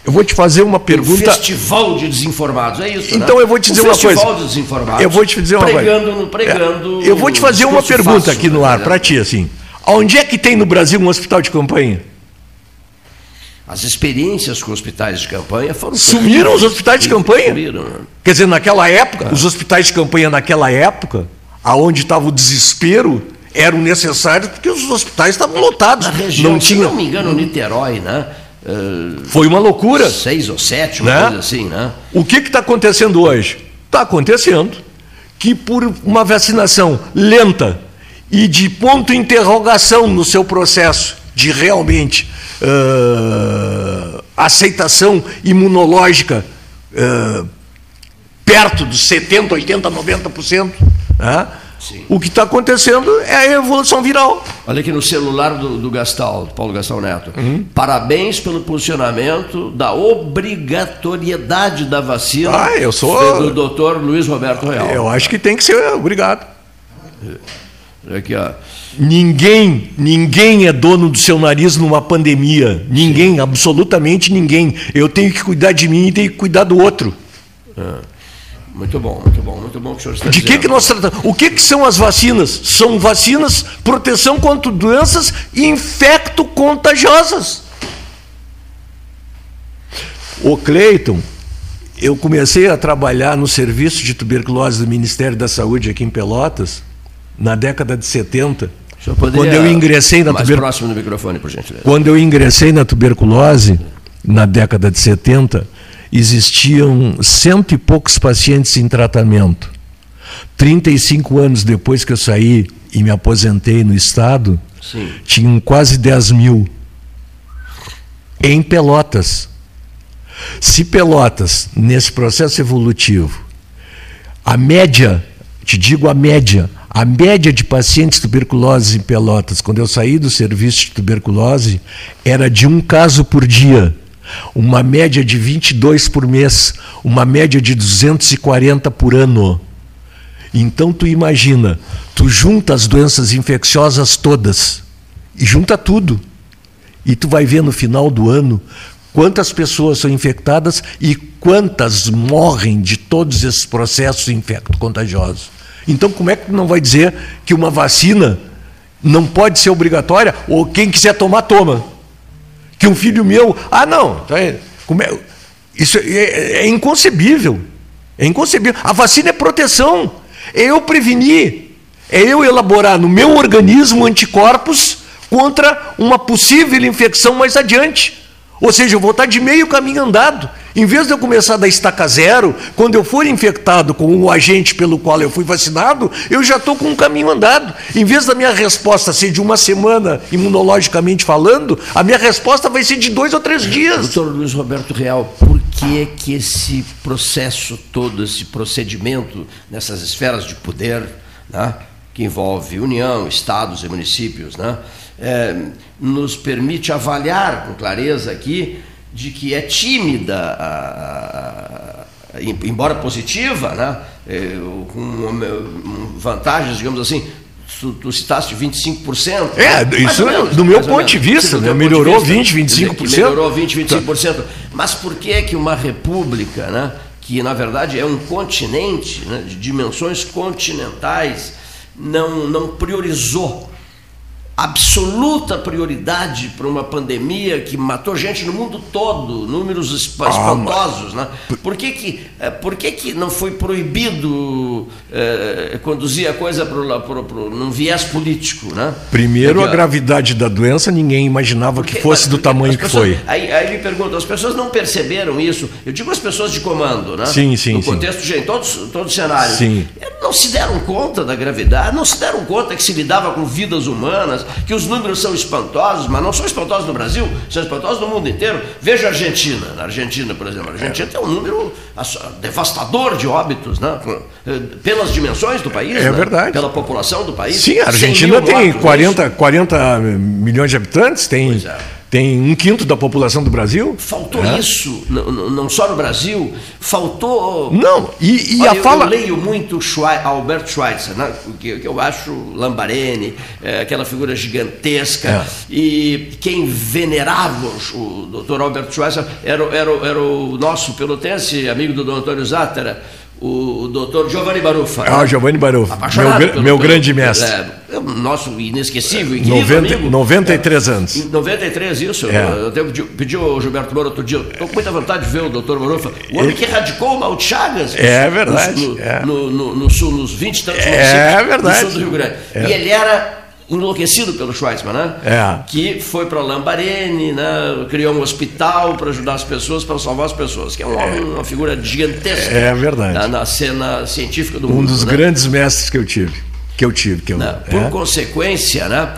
eu vou te fazer uma pergunta. Um festival de desinformados, é isso? Então né? eu vou te dizer um uma coisa. Festival de desinformados. Eu vou te dizer uma pregando, coisa. Pregando. É, eu vou te fazer uma pergunta fácil, aqui no ar para ti assim. Onde é que tem no Brasil um hospital de campanha? As experiências com hospitais de campanha foram. Sumiram os hospitais de campanha? Sumiram. Quer dizer, naquela época, ah. os hospitais de campanha naquela época, aonde estava o desespero, eram necessários porque os hospitais estavam lotados. Na região, não tinha... se não me engano, Niterói, né? Uh, Foi uma loucura. Seis ou sete, uma né? coisa assim, né? O que está acontecendo hoje? Está acontecendo que por uma vacinação lenta e de ponto de interrogação no seu processo de realmente uh, aceitação imunológica uh, perto dos 70%, 80%, 90%. Né? O que está acontecendo é a evolução viral. Olha aqui no celular do, do Gastal, do Paulo Gastal Neto. Uhum. Parabéns pelo posicionamento da obrigatoriedade da vacina ah, eu sou... do doutor Luiz Roberto Real. Eu acho que tem que ser obrigado. Aqui, ó. Ninguém, ninguém é dono do seu nariz numa pandemia. Ninguém, Sim. absolutamente ninguém. Eu tenho que cuidar de mim e tenho que cuidar do outro. É. Muito bom, muito bom, muito bom que o senhor está De dizendo. que, que nós tratamos? O que, que são as vacinas? São vacinas proteção contra doenças infecto-contagiosas. O Cleiton, eu comecei a trabalhar no serviço de tuberculose do Ministério da Saúde aqui em Pelotas na década de 70, quando eu ingressei na mais tuber... próximo do microfone, por gentileza. Quando eu ingressei na tuberculose, na década de 70, existiam cento e poucos pacientes em tratamento. 35 anos depois que eu saí e me aposentei no Estado, Sim. tinham quase 10 mil. Em Pelotas. Se Pelotas, nesse processo evolutivo, a média, te digo a média, a média de pacientes tuberculosos em Pelotas, quando eu saí do serviço de tuberculose, era de um caso por dia. Uma média de 22 por mês, uma média de 240 por ano. Então tu imagina, tu junta as doenças infecciosas todas e junta tudo. E tu vai ver no final do ano quantas pessoas são infectadas e quantas morrem de todos esses processos infecto-contagiosos. Então, como é que não vai dizer que uma vacina não pode ser obrigatória ou quem quiser tomar, toma? Que um filho meu, ah, não, tá como é, isso é, é inconcebível. É inconcebível. A vacina é proteção, é eu prevenir, é eu elaborar no meu organismo anticorpos contra uma possível infecção mais adiante. Ou seja, eu vou estar de meio caminho andado. Em vez de eu começar da estaca zero, quando eu for infectado com o agente pelo qual eu fui vacinado, eu já estou com um caminho andado. Em vez da minha resposta ser de uma semana, imunologicamente falando, a minha resposta vai ser de dois ou três dias. Doutor Luiz Roberto Real, por que que esse processo todo, esse procedimento nessas esferas de poder, né, que envolve União, estados e municípios, né, é, nos permite avaliar com clareza aqui de que é tímida, a, a, embora positiva, né, é, com vantagens, digamos assim, tu, tu citaste 25%. É, né? isso menos, do meu ponto de vista, né? melhorou vista, 20, 25%. Melhorou 20, 25%. Mas por que que uma república, né, que na verdade é um continente, né, de dimensões continentais, não, não priorizou absoluta prioridade para uma pandemia que matou gente no mundo todo, números ah, espantosos, né? Por que que, eh, por que, que não foi proibido é, conduzir a coisa para um viés político, né? Primeiro, a gravidade da doença ninguém imaginava porque, que fosse do tamanho pessoas, que foi. Aí, aí me perguntam, as pessoas não perceberam isso? Eu digo as pessoas de comando, né? Sim, sim, No sim. contexto de todos, todos os cenários. Sim. Não se deram conta da gravidade, não se deram conta que se lidava com vidas humanas, que os números são espantosos, mas não são espantosos no Brasil, são espantosos no mundo inteiro. Veja a Argentina. Na Argentina, por exemplo, a Argentina tem um número devastador de óbitos, né? Eh, pelas dimensões do país, é né? verdade. pela população do país. Sim, a Argentina tem 40, 40 milhões de habitantes, tem. Pois é tem um quinto da população do Brasil. Faltou é. isso, não, não, só no Brasil, faltou. Não, e, e Olha, a eu, fala. Eu leio muito Schweizer, Albert Schweitzer, né, que, que, eu acho Lambarene, é, aquela figura gigantesca, é. e quem venerava o, o Dr. Albert Schweitzer era, era, era o nosso pelotense, amigo do Dr. Antônio Zátera o, doutor Giovanni Baruffa. Ah? Giovanni Baruffa, meu, meu grande mestre. É, nosso inesquecível e 90, amigo. 93 é, anos. 93, isso. É. Eu, eu pedi ao Gilberto Moura outro dia, estou com muita vontade de ver o doutor Baruffa, o homem Ele... que radicou o Mal de Chagas. É verdade. No, é. no, no, no sul, nos 20 e tantos é verdade. do sul do Rio Grande. É. E ele era enlouquecido pelo Schweizman, né? É. Que foi para Lambarene, né? criou um hospital para ajudar as pessoas, para salvar as pessoas, que é um homem, é. uma figura gigantesca. É verdade. Na, na cena científica do um mundo. Um dos né? grandes mestres que eu tive, que eu tive, que eu. Não, por é. consequência, né?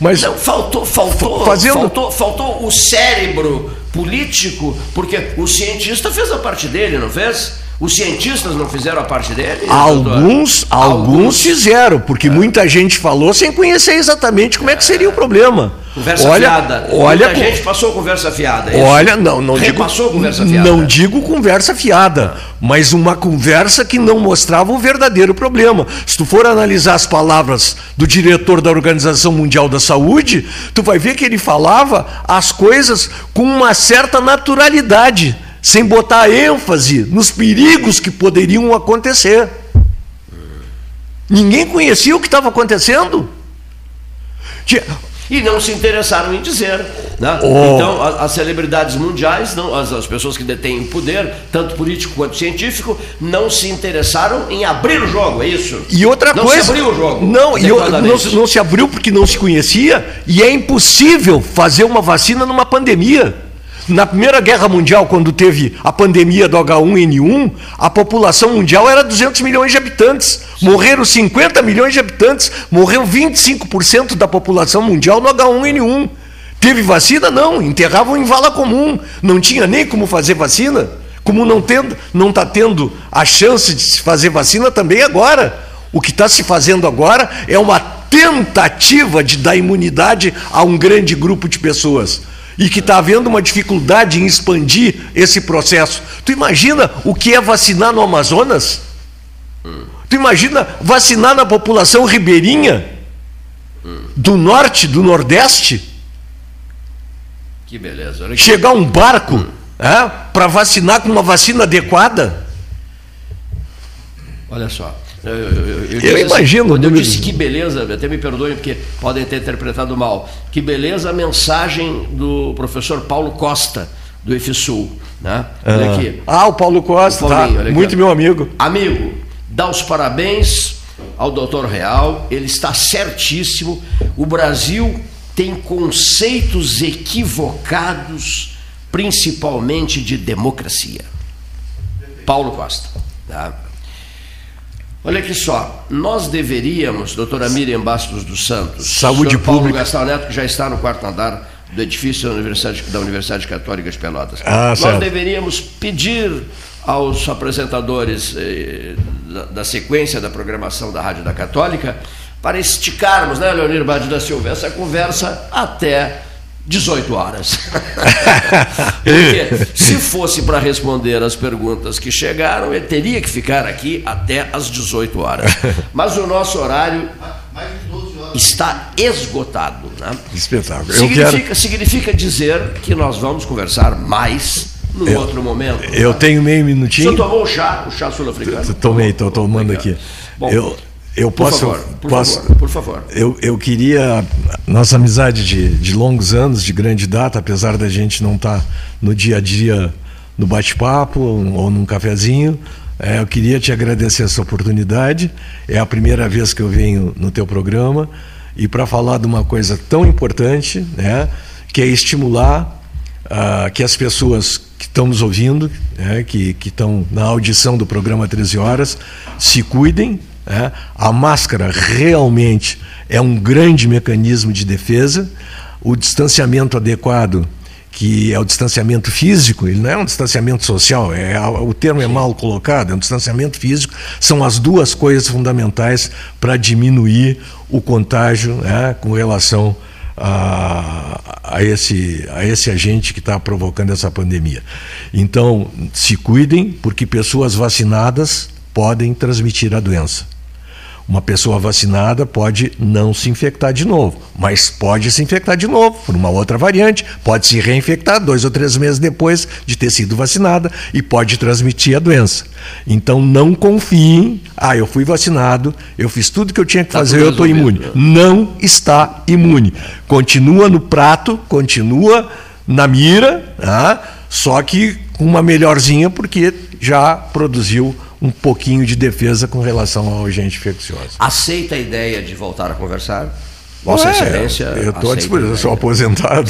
Mas não, faltou, faltou, fazendo... faltou, faltou o cérebro político, porque o cientista fez a parte dele, não fez? Os cientistas não fizeram a parte dele? Alguns, alguns, alguns fizeram, porque é. muita gente falou sem conhecer exatamente como é que seria o problema. Conversa olha, fiada. Olha, muita gente passou conversa fiada. É olha, não, não digo, conversa fiada. Não digo conversa fiada, mas uma conversa que não mostrava o verdadeiro problema. Se tu for analisar as palavras do diretor da Organização Mundial da Saúde, tu vai ver que ele falava as coisas com uma certa naturalidade sem botar ênfase nos perigos que poderiam acontecer. Ninguém conhecia o que estava acontecendo. E não se interessaram em dizer. Né? Oh. Então, as, as, celebridades mundiais, não, as, as, pessoas que detêm poder, tanto político quanto científico, não se interessaram em abrir o jogo, é isso? E outra não coisa. Não se abriu o jogo. Não, e, não, não se abriu porque não se conhecia, e é impossível fazer uma vacina numa pandemia. Na Primeira Guerra Mundial, quando teve a pandemia do H1N1, a população mundial era 200 milhões de habitantes. Morreram 50 milhões de habitantes, morreu 25% da população mundial no H1N1. Teve vacina? Não, enterravam em vala comum. Não tinha nem como fazer vacina. Como não está não tá tendo a chance de se fazer vacina também agora. O que está se fazendo agora é uma tentativa de dar imunidade a um grande grupo de pessoas e que está havendo uma dificuldade em expandir esse processo. Tu imagina o que é vacinar no Amazonas? Tu imagina vacinar na população ribeirinha do norte, do nordeste? Que beleza. Chegar um barco hum. é, para vacinar com uma vacina adequada? Olha só. Eu, eu, eu, eu imagino. Quando eu disse que beleza, até me perdoem porque podem ter interpretado mal. Que beleza a mensagem do professor Paulo Costa, do IFSUL. Né? Olha ah. aqui. Ah, o Paulo Costa, o tá. muito meu amigo. Amigo, dá os parabéns ao doutor Real, ele está certíssimo. O Brasil tem conceitos equivocados, principalmente de democracia. Paulo Costa. Tá? Olha aqui só, nós deveríamos, doutora Miriam Bastos dos Santos, Saúde Paulo Pública. Gastão Neto, que já está no quarto andar do edifício da Universidade, da Universidade Católica de Pelotas. Ah, nós certo. deveríamos pedir aos apresentadores eh, da, da sequência da programação da Rádio da Católica para esticarmos, né, Leonir Bade da Silva, essa conversa até 18 horas. [LAUGHS] Porque se fosse para responder as perguntas que chegaram, ele teria que ficar aqui até às 18 horas. Mas o nosso horário está esgotado. Né? Espetáculo. Eu Significa, quero. significa dizer que nós vamos conversar mais num outro momento. Eu tenho meio minutinho. tomou o chá, o chá sul-africano? Tomei, estou tomando aqui. Bom, Eu, eu Por posso. favor, por posso favor, por favor. Eu, eu queria. Nossa amizade de, de longos anos, de grande data, apesar da gente não estar no dia a dia no bate-papo ou num cafezinho, é, eu queria te agradecer essa oportunidade. É a primeira vez que eu venho no teu programa e para falar de uma coisa tão importante, né, que é estimular ah, que as pessoas que estão nos ouvindo, né, que, que estão na audição do programa 13 Horas, se cuidem. Né. A máscara realmente é um grande mecanismo de defesa. O distanciamento adequado, que é o distanciamento físico, ele não é um distanciamento social, é, o termo é mal colocado, é um distanciamento físico, são as duas coisas fundamentais para diminuir o contágio né, com relação a, a, esse, a esse agente que está provocando essa pandemia. Então, se cuidem, porque pessoas vacinadas podem transmitir a doença. Uma pessoa vacinada pode não se infectar de novo, mas pode se infectar de novo por uma outra variante, pode se reinfectar dois ou três meses depois de ter sido vacinada e pode transmitir a doença. Então não confiem, ah, eu fui vacinado, eu fiz tudo que eu tinha que Tá fazer, eu estou imune. Não está imune. Continua no prato, continua na mira, tá? só que com uma melhorzinha, porque já produziu um pouquinho de defesa com relação ao agente infeccioso. Aceita a ideia de voltar a conversar? Vossa Ué, Excelência. Eu estou à a disposição, eu sou aposentado.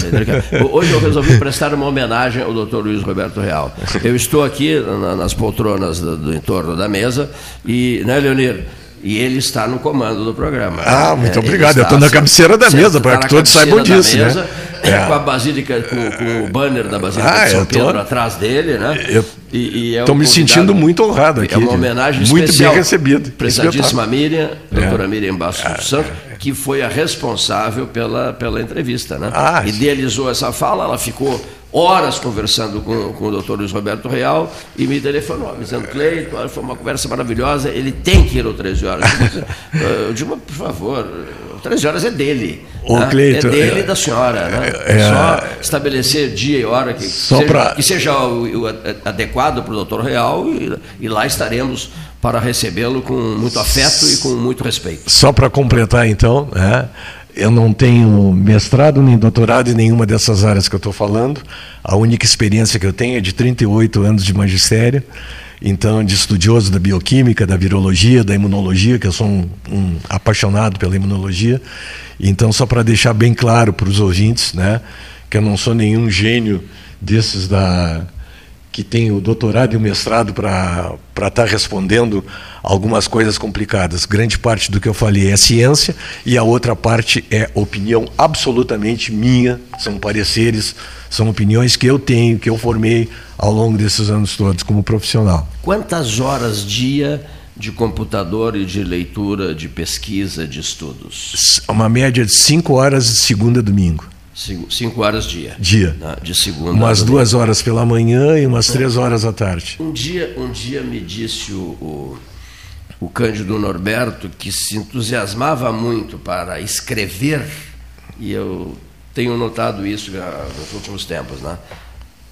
Hoje eu resolvi prestar uma homenagem ao Dr. Luiz Roberto Real. Eu estou aqui na- nas poltronas do, do entorno da mesa e, né, Leonir? E ele está no comando do programa. Ah, muito É, obrigado. Eu estou na se- cabeceira da mesa, para na que todos saibam disso, né? mesa, É. Com a Basílica, com, com o banner da Basílica Ah, de São tô- Pedro atrás dele, né? Eu E- e é um tô me sentindo muito honrado aqui, É uma homenagem muito bem especial. recebido. Prezadíssima Miriam, doutora É. Miriam Bastos dos Santos, que foi a responsável pela, pela entrevista, né? Ah. Idealizou essa fala, ela ficou horas conversando com, com o doutor Luiz Roberto Real e me telefonou, dizendo, Cleiton, olha, foi uma conversa maravilhosa, ele tem que ir ao 13 horas. Eu disse, Eu digo, por favor, o 13 horas é dele. Ô, né? Cleiton, é dele é- e da senhora. Né? é- Só estabelecer dia e hora que, seja, pra- que seja o, o adequado para o doutor Real e, e lá estaremos para recebê-lo com muito afeto e com muito respeito. Só para completar, então, né, eu não tenho mestrado nem doutorado em nenhuma dessas áreas que eu estou falando. A única experiência que eu tenho é de 38 anos de magistério, então, de estudioso da bioquímica, da virologia, da imunologia, que eu sou um, um apaixonado pela imunologia. Então, só para deixar bem claro para os ouvintes, né, que eu não sou nenhum gênio desses da que tem o doutorado e o mestrado para estar respondendo algumas coisas complicadas. Grande parte do que eu falei é ciência e a outra parte é opinião absolutamente minha, são pareceres, são opiniões que eu tenho, que eu formei ao longo desses anos todos como profissional. Quantas horas dia de computador e de leitura, de pesquisa, de estudos? Uma média de cinco horas de segunda a domingo. Cinco, horas dia. Dia. né? De segunda. Umas duas horas pela manhã e umas três horas à tarde. Um dia, um dia me disse o, o, o Cândido Norberto que se entusiasmava muito para escrever, e eu tenho notado isso já nos últimos tempos. Né?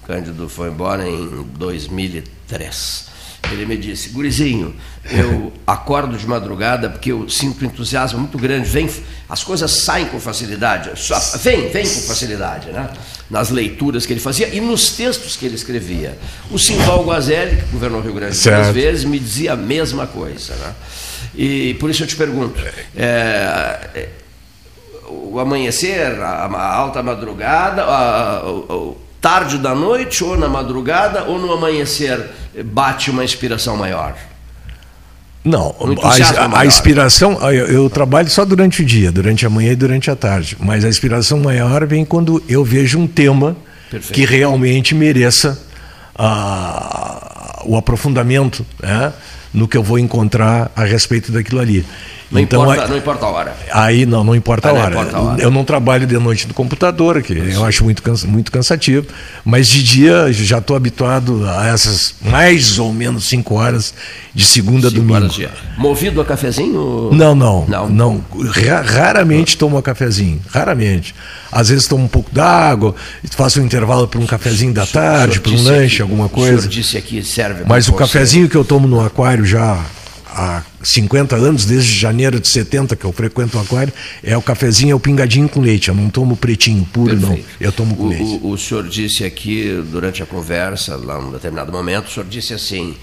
Cândido foi embora em 2003. Ele me disse, gurizinho, eu [LAUGHS] acordo de madrugada porque eu sinto um entusiasmo muito grande, vem, as coisas saem com facilidade, só, vem, vem com facilidade, né? nas leituras que ele fazia e nos textos que ele escrevia. O Simval Guazelli, que governou o Rio Grande do duas vezes, me dizia a mesma coisa. Né? E por isso eu te pergunto, é, é o amanhecer, a, a alta madrugada, a, a, tarde da noite, ou na madrugada, ou no amanhecer bate uma inspiração maior? Não, a, a, inspiração, eu, eu, trabalho só durante o dia, durante a manhã e durante a tarde, mas a inspiração maior vem quando eu vejo um tema Perfeito. que realmente mereça uh, o aprofundamento né, no que eu vou encontrar a respeito daquilo ali. Não, então, importa, aí, não importa a hora. Aí não, não importa, ah, a, hora. Não importa a hora. Eu não trabalho de noite no computador, que Isso. eu acho muito, muito cansativo, mas de dia já estou habituado a essas mais ou menos cinco horas de segunda a domingo. Horas de... Movido a cafezinho? Não, não. Não. não. Raramente tomo a cafezinho, raramente. Às vezes tomo um pouco d'água, faço um intervalo para um cafezinho da tarde, para um lanche, aqui, alguma coisa. O senhor disse aqui serve Mas o cafezinho que eu tomo no aquário já há 50 anos, desde janeiro de 70 que eu frequento o aquário, é o cafezinho, é o pingadinho com leite. Eu não tomo pretinho puro, Perfeito. não. Eu tomo com o, leite. O, o senhor disse aqui, durante a conversa, lá num determinado momento, o senhor disse assim.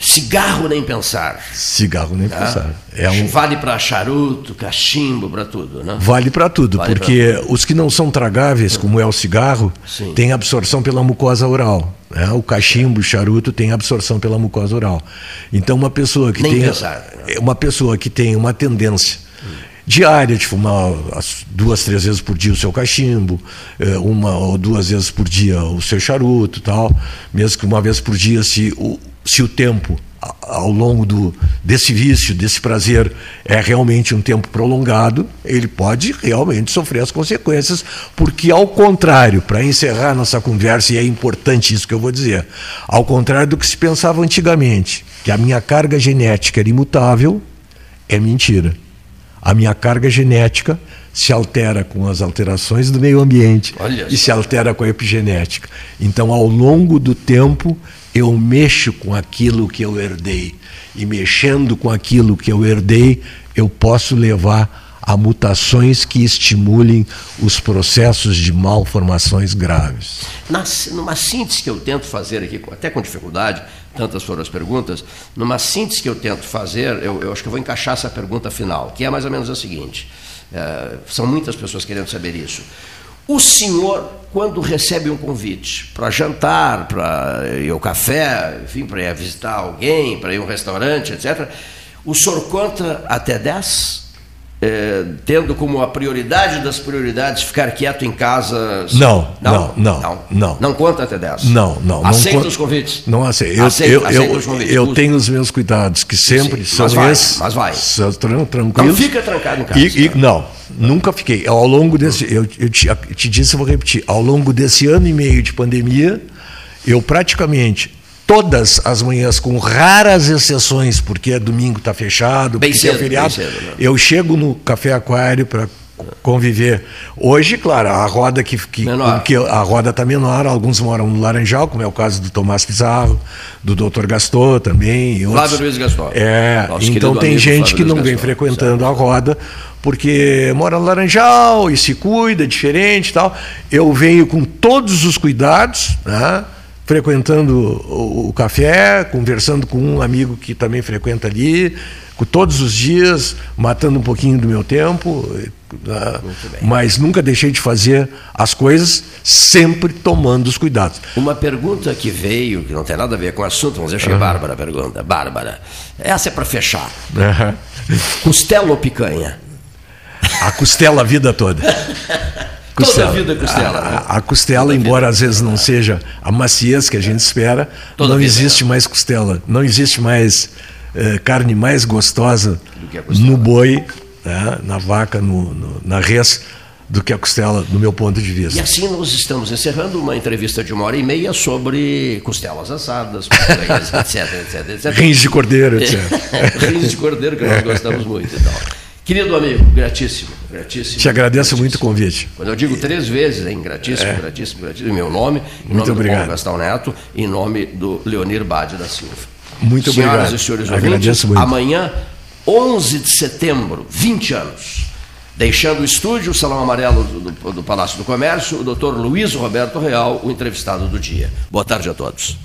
Cigarro nem pensar. Cigarro nem tá? pensar. É um... Vale para charuto, cachimbo, para tudo, né? Vale para tudo, vale porque tudo. os que não são tragáveis, como é o cigarro, Sim. têm absorção pela mucosa oral. Né? O cachimbo, o charuto tem absorção pela mucosa oral. Então uma pessoa que nem tem pensar, né? uma pessoa que tem uma tendência diária de fumar duas, três vezes por dia o seu cachimbo, eh, uma ou duas vezes por dia o seu charuto, tal, mesmo que uma vez por dia se o, se o tempo ao longo do, desse vício, desse prazer, é realmente um tempo prolongado, ele pode realmente sofrer as consequências, porque, ao contrário, para encerrar nossa conversa, e é importante isso que eu vou dizer, ao contrário do que se pensava antigamente, que a minha carga genética era imutável, é mentira. A minha carga genética se altera com as alterações do meio ambiente Olha e se altera com a epigenética. Então, ao longo do tempo, eu mexo com aquilo que eu herdei. E mexendo com aquilo que eu herdei, eu posso levar a mutações que estimulem os processos de malformações graves. Na, numa síntese que eu tento fazer aqui, até com dificuldade, tantas foram as perguntas, numa síntese que eu tento fazer, eu, eu acho que eu vou encaixar essa pergunta final, que é mais ou menos a seguinte: é, são muitas pessoas querendo saber isso. O senhor, quando recebe um convite para jantar, para ir ao café, enfim, para ir visitar alguém, para ir a um restaurante, etc., o senhor conta até 10? É, tendo como a prioridade das prioridades ficar quieto em casa? Não, não, não, não. Não, não conta até 10? Não, não. Aceita não os convites? Não aceito. Eu, aceita, eu, aceita eu, os convites. Eu tenho os meus cuidados, que sempre Sim, são mas vai, esses. Mas vai. São tranquilos. Não fica trancado em casa. E, e, não, Nunca fiquei. Ao longo desse, eu, eu te, te disse, eu vou repetir, ao longo desse ano e meio de pandemia, eu praticamente todas as manhãs, com raras exceções, porque é domingo está fechado, bem porque cedo, é feriado, cedo, né? eu chego no Café Aquário para conviver. Hoje, claro, a roda que, que, que a roda está menor, alguns moram no Laranjal, como é o caso do Tomás Pizarro, do Dr. Gastor também. Flávio Luiz Gastor. É, então tem gente que não vem frequentando certo. a roda porque mora no Laranjal e se cuida diferente tal. Eu venho com todos os cuidados, né? Frequentando o, café, conversando com um amigo que também frequenta ali, todos os dias, matando um pouquinho do meu tempo, né? mas nunca deixei de fazer as coisas, sempre tomando os cuidados. Uma pergunta que veio, que não tem nada a ver com o assunto, mas eu achei uhum. Bárbara a pergunta. Bárbara, essa é para fechar. Uhum. Costela ou picanha? A costela a vida toda. [LAUGHS] Costela. Toda a vida é costela. Né? A, a, costela, Toda embora vida. às vezes não seja a maciez que a gente espera, Toda não existe mais costela. Não existe mais eh, carne mais gostosa no boi, né? na vaca, no, no, na res, do que a costela, do meu ponto de vista. E assim nós estamos encerrando uma entrevista de uma hora e meia sobre costelas assadas, [LAUGHS] etc, etc, etc. Rins de cordeiro, etc. [LAUGHS] Rins de cordeiro, que nós [LAUGHS] gostamos muito e tal. Querido amigo, gratíssimo, gratíssimo. Te agradeço gratíssimo. muito o convite. Quando eu digo três vezes, hein, gratíssimo, é. gratíssimo, gratíssimo, em meu nome, em muito nome obrigado. do Paulo Gastão Neto, em nome do Leonir Bade da Silva. Muito Senhoras obrigado. e senhores Agradeço ouvintes, muito. amanhã, 11 de setembro, 20 anos. Deixando o estúdio, o Salão Amarelo do, do- do Palácio do Comércio, o doutor Luiz Roberto Real, o entrevistado do dia. Boa tarde a todos.